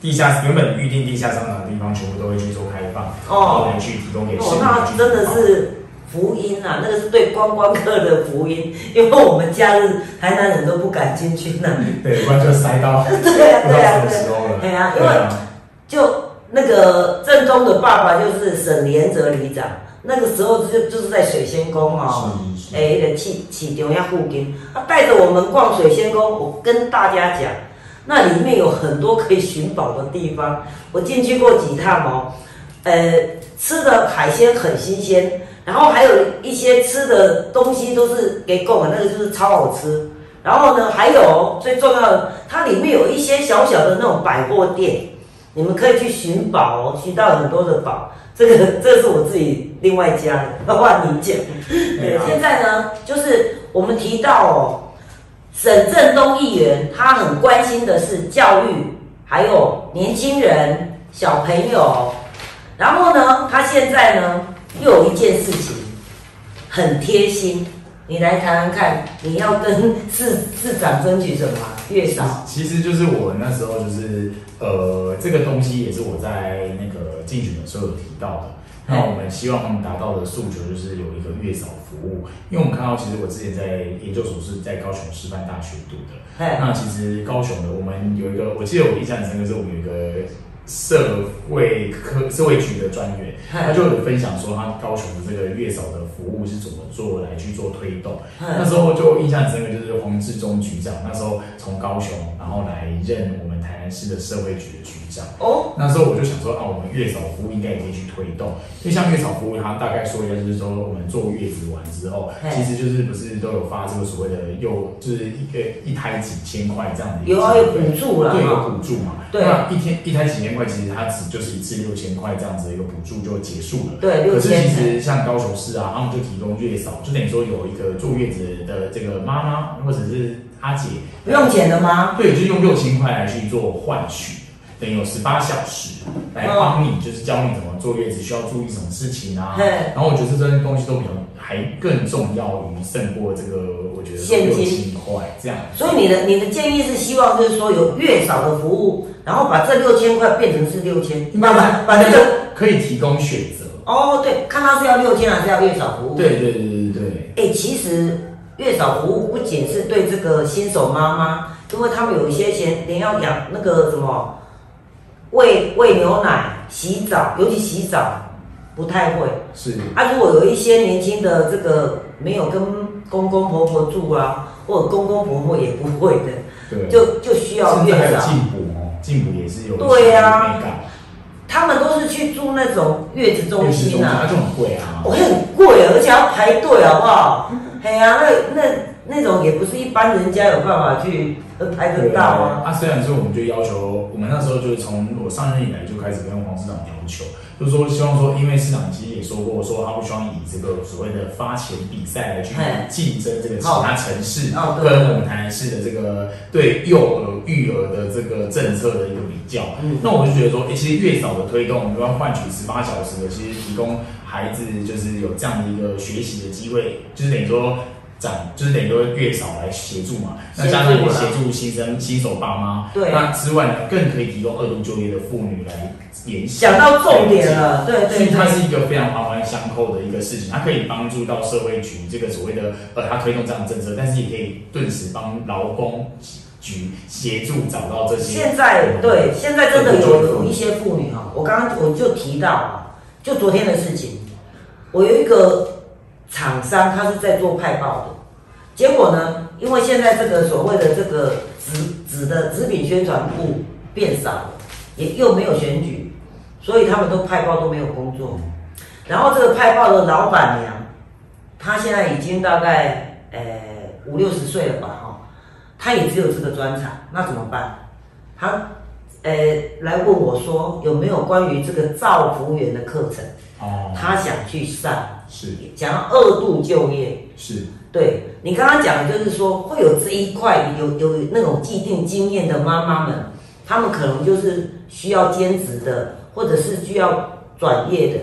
地下原本预定地下商场的地方，全部都会去做开放，然后来去提供给市哦，那真的是福音啊！那个是对观光客的福音，因为我们假日台南人都不敢进去那里。对，不然就塞到 *laughs* 对啊，道对啊，什么对时候了。对啊，因为就那个正宗的爸爸就是沈连泽里长，那个时候就就是在水仙宫哦。哎，那个市市场要附近，他带着我们逛水仙宫。我跟大家讲，那里面有很多可以寻宝的地方。我进去过几趟哦，呃，吃的海鲜很新鲜，然后还有一些吃的东西都是给供的，那个就是超好吃。然后呢，还有最重要的，它里面有一些小小的那种百货店，你们可以去寻宝哦，寻到很多的宝。这个这是我自己另外加的，*laughs* 包括你讲。对，现在呢，就是我们提到哦，沈振东议员他很关心的是教育，还有年轻人、小朋友。然后呢，他现在呢又有一件事情很贴心，你来谈谈看，你要跟市市长争取什么？月嫂。其实就是我那时候就是呃，这个东西也是我在那个竞选的时候有提到的。那我们希望他们达到的诉求就是有一个月嫂服务，因为我们看到其实我之前在研究所是在高雄师范大学读的，那其实高雄的我们有一个，我记得我印象很深刻是我们有一个社会科社会局的专员，他就有分享说他高雄的这个月嫂的服务是怎么做来去做推动。那时候就印象深刻，就是黄志忠局长那时候从高雄，然后来任我们台南市的社会局的局长。哦，那时候我就想说啊，我们月嫂服务应该也可以去推动，因为像月嫂服务，他大概说一下，就是说我们坐月子完之后，其实就是不是都有发这个所谓的幼，就是一个一胎几千块这样的一个有啊，有补助啦对，有。补助嘛。对那一天一胎几千块，其实它只就是一次六千块这样子的一个补助就结束了。对，六可是其。实像高雄市啊，他们就提供月嫂，就等于说有一个坐月子的这个妈妈或者是阿姐，不用钱的吗？对，就用六千块来去做换取。等于有十八小时来帮你，就是教你怎么坐月子需要注意什么事情啊。嘿然后我觉得这些东西都比较还更重要于胜过这个，我觉得六现金千块这样。所以你的你的建议是希望就是说有月嫂的服务，然后把这六千块变成是六千，慢慢把把这个可以提供选择。哦对，看他是要六千还是要月嫂服务。对对对对对哎、其实月嫂服务不仅是对这个新手妈妈，因为他们有一些钱连要养那个什么喂喂牛奶、洗澡，尤其洗澡不太会。是啊，如果有一些年轻的这个没有跟公公婆婆住啊，或者公公婆婆也不会的，对。就就需要月嫂。有进补也是有对啊美感。他们都是去住那种月子中心啊那，就很贵啊。我、很贵，而且要排队，好不好？哎呀、那那那种也不是一般人家有办法去呃排得到啊。啊，虽然说我们就要求，我们那时候就是从我上任以来就开始跟黄市长要求，就是说希望说，因为市长其实也说过，说他不希望以这个所谓的发钱比赛来去竞争这个其他城市跟我们台南市的这个对幼儿育儿的这个政策的一个比较。嗯那我就觉得说，诶，其实月嫂的推动，我们要换取十八小时的，其实提供孩子就是有这样的一个学习的机会，就是等于说长，就是等于说月嫂来协助嘛，那加上也协助新生新手爸妈，对那之外呢，更可以提供二度就业的妇女来联系。讲到重点了，对对所以它是一个非常环环相扣的一个事情，它可以帮助到社会局这个所谓的呃，它推动这样的政策，但是也可以顿时帮劳工局协助找到这些。现在对现在真的有有一些妇女哈，我刚刚我就提到啊，就昨天的事情，我有一个厂商，他是在做派报的，结果呢，因为现在这个所谓的这个纸纸的纸品宣传部变少了，也又没有选举，所以他们都派报都没有工作。然后这个派报的老板娘，她现在已经大概呃五六十岁了吧哈，她也只有这个专长，那怎么办？她呃来问我说有没有关于这个造福员的课程，哦，他想去上，是。讲二度就业。是。对你刚刚讲的就是说会有这一块有有那种既定经验的妈妈们，她们可能就是需要兼职的，或者是需要转业的，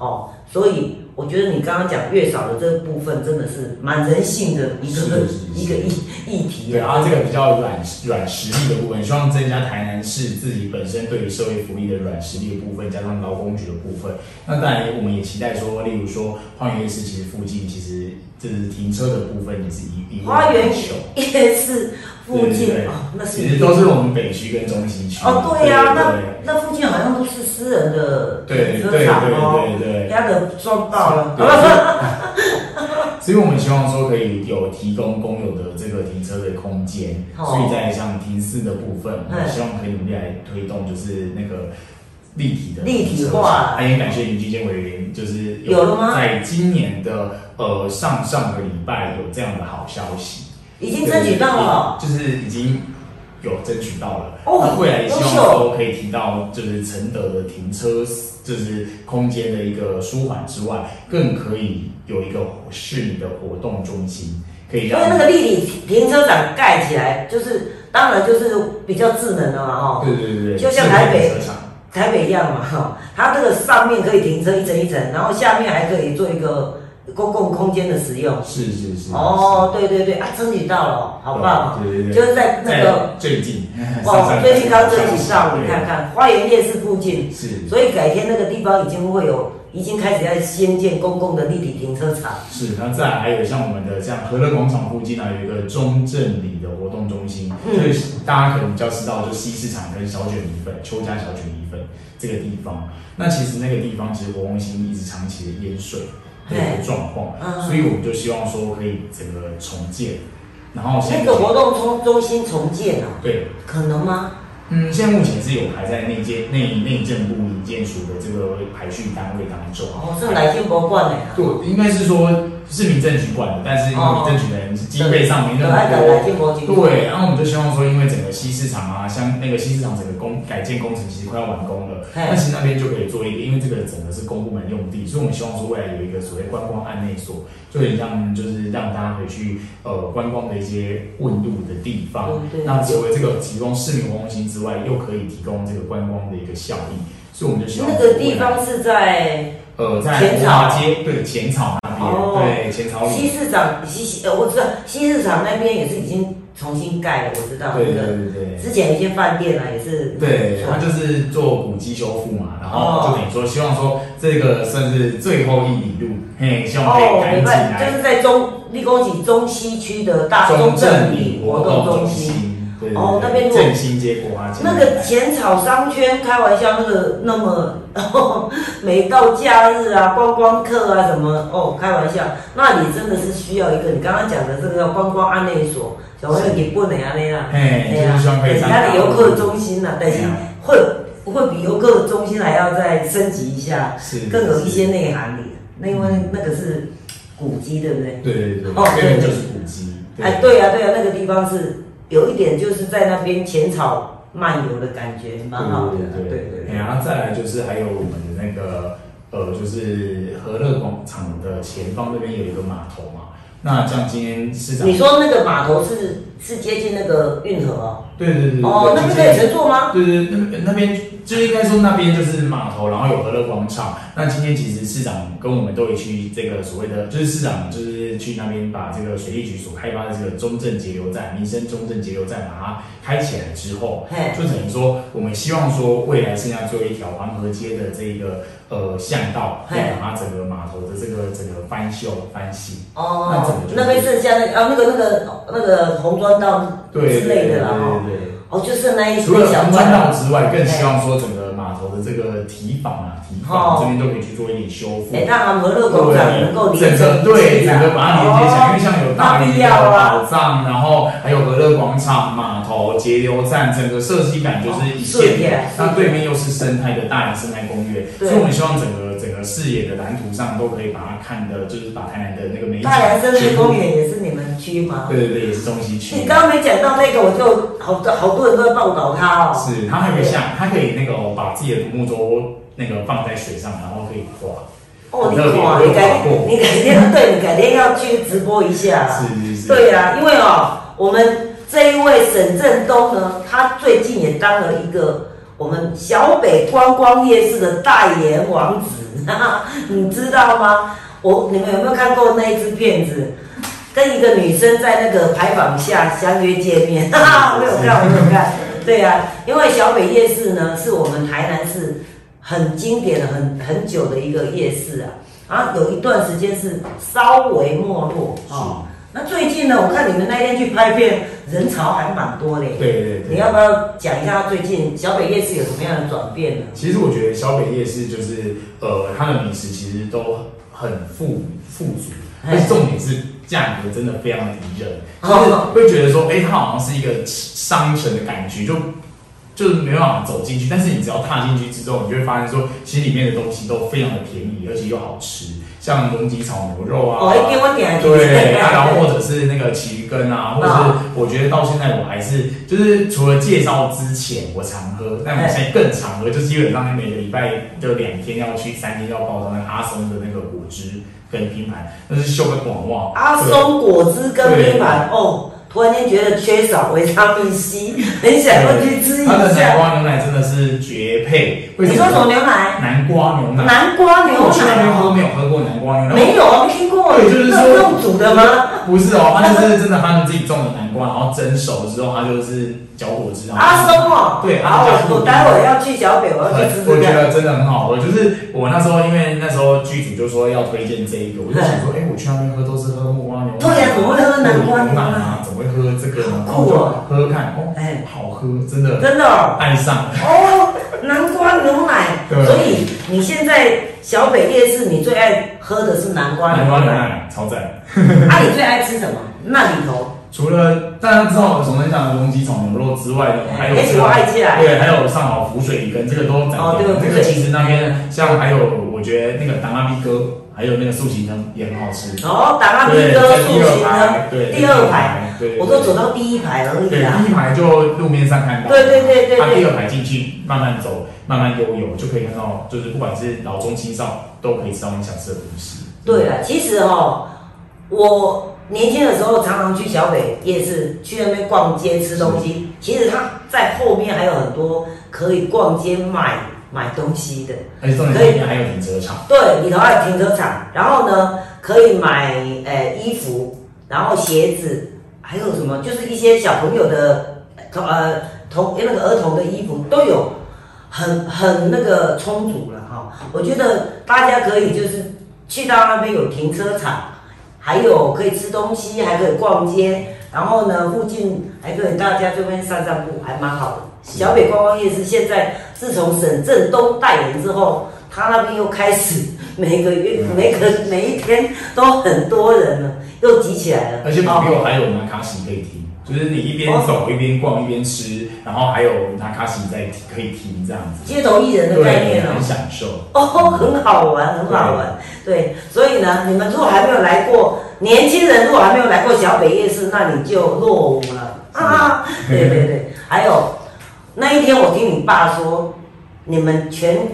哦，所以我觉得你刚刚讲月嫂的这个部分真的是蛮人性的一个是是是一个议议题对然后，这个比较软软实力的部分，希望增加台南市自己本身对于社会福利的软实力的部分，加上劳工局的部分。那当然，我们也期待说，例如说花园夜市其实附近其实就是停车的部分也是一一花园球。夜市附近哦，那是其实都是我们北区跟中西区。哦，对呀、那对那附近好像都是私人的停车场哦，对对对。对压的撞到了，*laughs* 所以我们希望说可以有提供公有的这个停车的空间，哦。所以在像停四的部分，我希望可以努力来推动，就是那个立体的立体化。场。也感谢林基建委员，就是有了吗？在今年的呃上上个礼拜有这样的好消息，已经争取到了。就是已经有争取到了。哦那未来也希望优秀说可以提到，就是承德的停车就是空间的一个舒缓之外，更可以有一个市民的活动中心，可以让因为那个立体停车场盖起来，就是当然就是比较智能的嘛，哈、对对对对，就像台北。台北一样嘛，哈，它这个上面可以停车一层一层，然后下面还可以做一个公共空间的使用。是是是。哦，对对对，啊，争取到了，好棒哦！对对对，就是在那个最近，上哦，最近刚争取上，你看看花园夜市附近，是所以改天那个地方已经会有，已经开始在先建公共的立体停车场。是，那再来还有像我们的像和乐广场附近啊，有一个中正里的活动中心，嗯所以大家可能比较知道，就西市场跟小卷米粉、邱家小卷米粉这个地方。那其实那个地方其实活动性一直长期的淹水的一个状况，嗯所以我们就希望说可以整个重建，然后现在那个活动中中心重建啊，对。可能吗？嗯，现在目前是有排在内建内内政部营建署的这个排序单位当中。哦，是来进博冠的呀。对，应该是说是民政局管的，但是因为哦民政局的人是经费上没那来来么多。来进国局。对，然后我们就希望说，因为整个西市场啊，像那个西市场整个工改建工程其实快要完工了，嘿那其实那边就可以做一个，因为这个整个是公部门用地，所以我们希望说未来有一个所谓观光案内所，就很像就是让大家可以去呃观光的一些问路的地方。那除了这个提供市民活动性之外，又可以提供这个观光的一个效益，所以我们就希望那个地方是在呃在浅草华街对浅草那边，哦对浅草里，西市场西西呃，我知道西市场那边也是已经重新盖了，我知道对对那个对对。之前有一些饭店啊也是对，他就是做古迹修复嘛，然哦后就等于说，希望说这个算是最后一里路，嘿，希望可以哦，赶紧明白，就是在中立功脊中西区的大中正里活动中心。心，对对哦那边如果振兴街国华街那个浅草商圈，开玩笑，那个那么，*laughs* 每到假日啊，观光客啊什么，哦，开玩笑，那里真的是需要一个你刚刚讲的这个观光案内所，小朋友也不能安尼啦，哎，就是希望可以上但是它的游客中心呐、但是会会比游客中心还要再升级一下，是更有一些内涵里。那因为那个是古迹，对不对？对对对，哦对就是古迹，哎，对呀、对呀、那个地方是有一点就是在那边浅草漫游的感觉，蛮好的。对对对然后再来就是还有我们的那个呃，就是和乐广场的前方那边有一个码头嘛。那像今天市长，你说那个码头是是接近那个运河哦？对对对对，哦，那边可以乘坐吗？对对，对那那边就应该说那边就是码头，然后有和乐广场。那今天其实市长跟我们都有去这个所谓的，就是市长就是去那边把这个水利局所开发的这个中正节流站、民生中正节流站把它开起来之后，嘿，就等于说我们希望说未来剩下最后一条黄河街的这个呃巷道，嘿把它整个码头的这个整个翻修翻新。哦那整个就是，那边剩下那个啊，那个那个那个红砖道对之类的啦，哈。对对对。哦，就剩那一除了红砖小段道之外，更希望说整个码头的这个堤防啊、堤防哦这边都可以去做一点修复。哎，让他们和乐广场能够整个对整个把它连接起来，因为像有大理的宝藏，然后还有和乐广场、码头、节流站，整个设计感就是一线的。那对面又是生态的大理生态公园，所以我们希望整个整个视野的蓝图上都可以把它看的，就是把台南的那个美景大洋生态公园也是区吗？对对对，也是中西区。你刚刚没讲到那个，我就好多好多人都在报道它哦。是，他还可以下，它可以那个哦把自己的独木舟那个放在水上，然后可以划。哦，你特别看，我有你改你改天对，你改天要去直播一下。是是是。对呀、因为哦，我们这一位沈振东呢，他最近也当了一个我们小北观光夜市的代言王子，*laughs* 你知道吗？我你们有没有看过那一支片子？跟一个女生在那个牌坊下相约见面，*laughs* 哈哈，我有看，我有看。对呀、因为小北夜市呢，是我们台南市很经典的、很很久的一个夜市啊。然后有一段时间是稍微没落哦。那最近呢，我看你们那天去拍片，人潮还蛮多的。对对对。你要不要讲一下最近小北夜市有什么样的转变呢？其实我觉得小北夜市就是呃，它的美食其实都很富富足，而且重点是价格真的非常的宜人，就是会觉得说，哎、它好像是一个商城的感觉，就就是没办法走进去，但是你只要踏进去之后，你就会发现说，其实里面的东西都非常的便宜，而且又好吃，像龙脊炒牛肉啊，哦，一定我点对，啊，然后或者是那个旗鱼羹啊，或者是我觉得到现在我还是就是除了介绍之前我常喝，但我现在更常喝，就基本上每个礼拜就两天要去，三天要报到那个阿松的那个果汁跟拼盘，那是秀个广望。阿松果汁跟拼盘哦，突然间觉得缺少维他命 C，很想要去吃一下它的南。瓜牛奶真的是绝配。为你说什么牛奶？南瓜牛奶。南瓜牛奶我去那边喝没有喝过南瓜牛奶。没有啊，没听过。对就是说这用煮的吗？不是哦，它就是真的，他们自己种的南瓜，然后蒸熟之后，它就是搅果汁。阿松哦，对，好，我我待会儿要去小北，我要去吃我吃看。觉得真的很好喝，就是我那时候因为那时候剧组就说要推荐这一个，我就想说，*laughs* 哎、我去那边喝都是喝木瓜牛奶，对呀怎么会喝南瓜牛奶啊？喝这个好酷哦后就喝喝看，哦，哎好喝，真的真的哦。爱上了。哦，南瓜牛奶，对所以你现在小北夜市，你最爱喝的是南瓜南瓜牛牛奶。超赞。*laughs* 啊，你最爱吃什么？那里头，除了大家知道我总分享的龙脊炒牛肉之外呢，还有哎这个我爱起来对，还有上好浮水鱼羹，这个都展哦对这个其实那边像还有，我觉得那个达拉比哥还有那个素行汤也很好吃。哦，打那对，兵哥在第二塑形呢排，，对，第二排，，对，我都走到第一排而，已啊第。一排就路面上看到，对对对对对他第二排进去慢慢走，慢慢悠游，就可以看到，就是不管是老中青少都可以吃到你想吃的东西。对了，其实哦，我年轻的时候常常去小北夜市，去那边逛街吃东西。其实它在后面还有很多可以逛街买买东西的。而且重点里面还有停车场，对，里头还有停车场，然后呢可以买呃衣服，然后鞋子，还有什么就是一些小朋友的童呃童那个儿童的衣服都有很很那个充足了哈。我觉得大家可以就是去到那边有停车场，还有可以吃东西，还可以逛街，然后呢附近还可以大家这边散散步，还蛮好的。小北观光夜市现在自从沈振东代言之后，他那边又开始每个月、每个每一天都很多人了，又挤起来了。而且哦左右还有拿卡西可以停，就是你一边走一边逛一边吃，然后还有拿卡西在可以停这样子，街头艺人的概，念哦很。享受。哦，很好玩，很好玩。对，所以呢，你们如果还没有来过，年轻人如果还没有来过小北夜市，那你就落伍了啊！对对对，还有那一天我听你爸说，你们全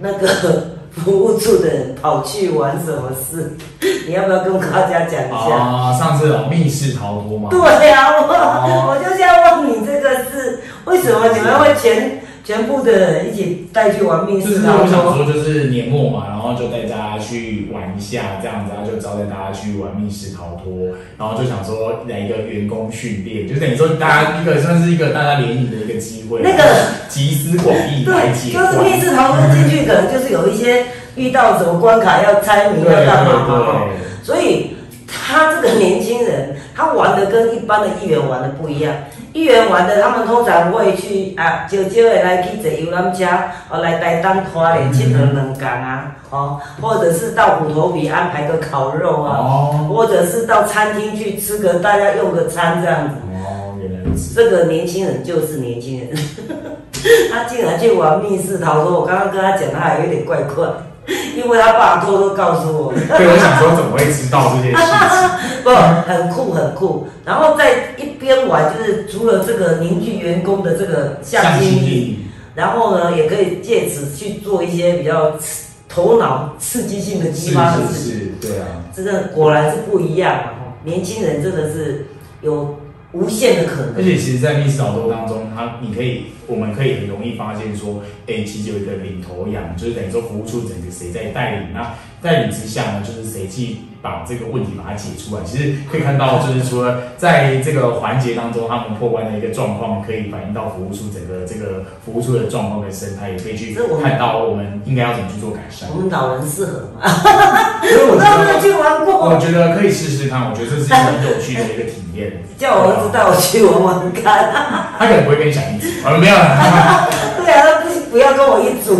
那个服务处的人跑去玩什么事？*laughs* 你要不要跟大家讲一下？啊，上次有密室逃脱嘛，对呀、我、哦我就是要问你这个事为什么你们会全全部的人一起带去玩密就是我想？说，就是年末嘛，然后就带大家去玩一下，这样子，然后就招待大家去玩密室逃脱，然后就想说来一个员工训练，就等于说大家一个算是一个大家联谊的一个机会，那个集思广益来对，解就是密室逃脱进去，可能就是有一些遇到什么关卡要猜谜对要干嘛嘛。所以他这个年轻人，他玩的跟一般的议员玩的不一样。议员玩的，他们通常会去啊，少少的来去坐游览车，哦，来台东花莲佚佗两天啊，哦，或者是到虎头皮安排个烤肉啊，哦或者是到餐厅去吃个大家用个餐这样子。哦，原来如此。这个年轻人就是年轻人，*laughs* 他竟然去玩密室逃脱。我刚刚跟他讲，他还有点怪怪，*laughs* 因为他爸偷偷告诉我，对，我想说怎么会知道这件事情？*laughs* 不，很酷很酷。然后在一边玩，就是除了这个凝聚员工的这个向心力，然后呢，也可以借此去做一些比较刺头脑刺激性的激发的事情。是是，对啊。真的果然是不一样啊！年轻人真的是有无限的可能。而且其实，在密室逃脱当中，它你可以，我们可以很容易发现说，哎、其实有一个领头羊，就是等于说服务处整个谁在带领，那带领之下呢，就是谁去把这个问题把它解出来。其实可以看到，就是除了在这个环节当中，他们破关的一个状况，可以反映到服务处整个这个服务处的状况跟生态，也可以去看到我们应该要怎么去做改善。我们老人适合吗？我我都没有觉去玩过，我，觉得可以试试看，我觉得这是一个很有趣的一个体验。叫我儿子带我去玩玩看。他可能不会跟你讲一组，呃，没有啦。*laughs* 对啊，他不不要跟我一组。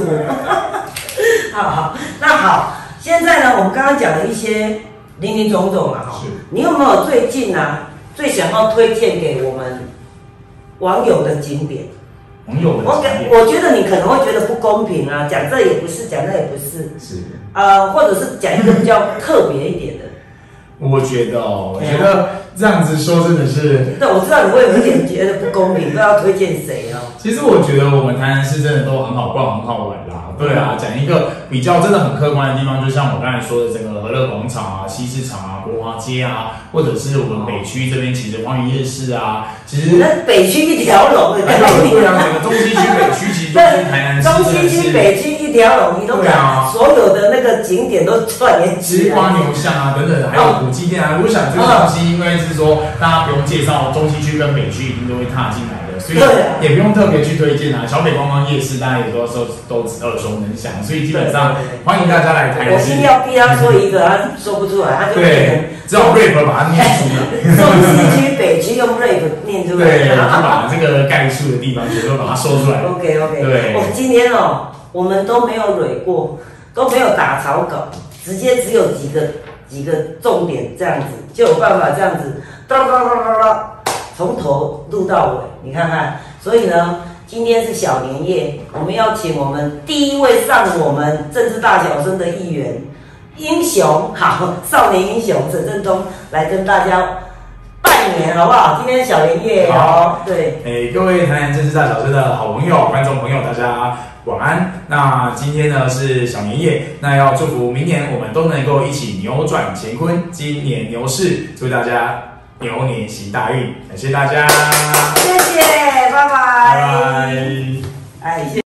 *laughs* 好好，那好，现在呢，我们刚刚讲了一些林林总总嘛哈是。你有没有最近啊最想要推荐给我们网友的景点？网友的我感经验我觉得你可能会觉得不公平啊，讲这也不是，讲那也不是，是。呃，或者是讲一个比较特别一点的。我觉得哦，我觉得这样子说真的是，对，我知道你会有一点觉得不公平，不知道推荐谁哦。其实我觉得我们台南市真的都很好逛，很好玩啦。对啊，讲一个比较真的很客观的地方，就像我刚才说的，整个和乐广场啊、西市场啊、国华街啊，或者是我们北区这边其实花园夜市啊，其实。那北区一条龙，还有对啊，整个中西区、北区其实就是台南市 *laughs* 中西区、北区一条龙，你都把所有的那个景点都串联起来。花牛巷啊等等，还有古迹店啊，我想这个东西因为是说大家不用介绍，中西区跟北区一定都会踏进来的，所以也不用特别去推荐啊。小北观光夜市大家也都都都耳熟能详，所以基本上欢迎大家来台我南市硬。要逼他说一个，他说不出来，他就变对，只好 rap 把它念出来。成中西区、北区用 rap 念出来。对，就把这个概述的地方全都把它说出来。OK OK，对我今天哦，我们都没有蕊过，都没有打草稿，直接只有几个几个重点这样子，就有办法这样子哒哒哒哒哒，从头录到尾，你看看。所以呢，今天是小年夜，我们要请我们第一位上我们政治大小生的议员英雄，好，少年英雄陈振东来跟大家拜年，好不好？今天小年夜哦，对，哎，各位台南政治大小事的好朋友、观众朋友，大家晚安。那今天呢是小年夜，那要祝福明年我们都能够一起扭转乾坤，今年牛市，祝大家牛年行大运。感谢大家，谢谢，拜拜，拜拜。哎，谢。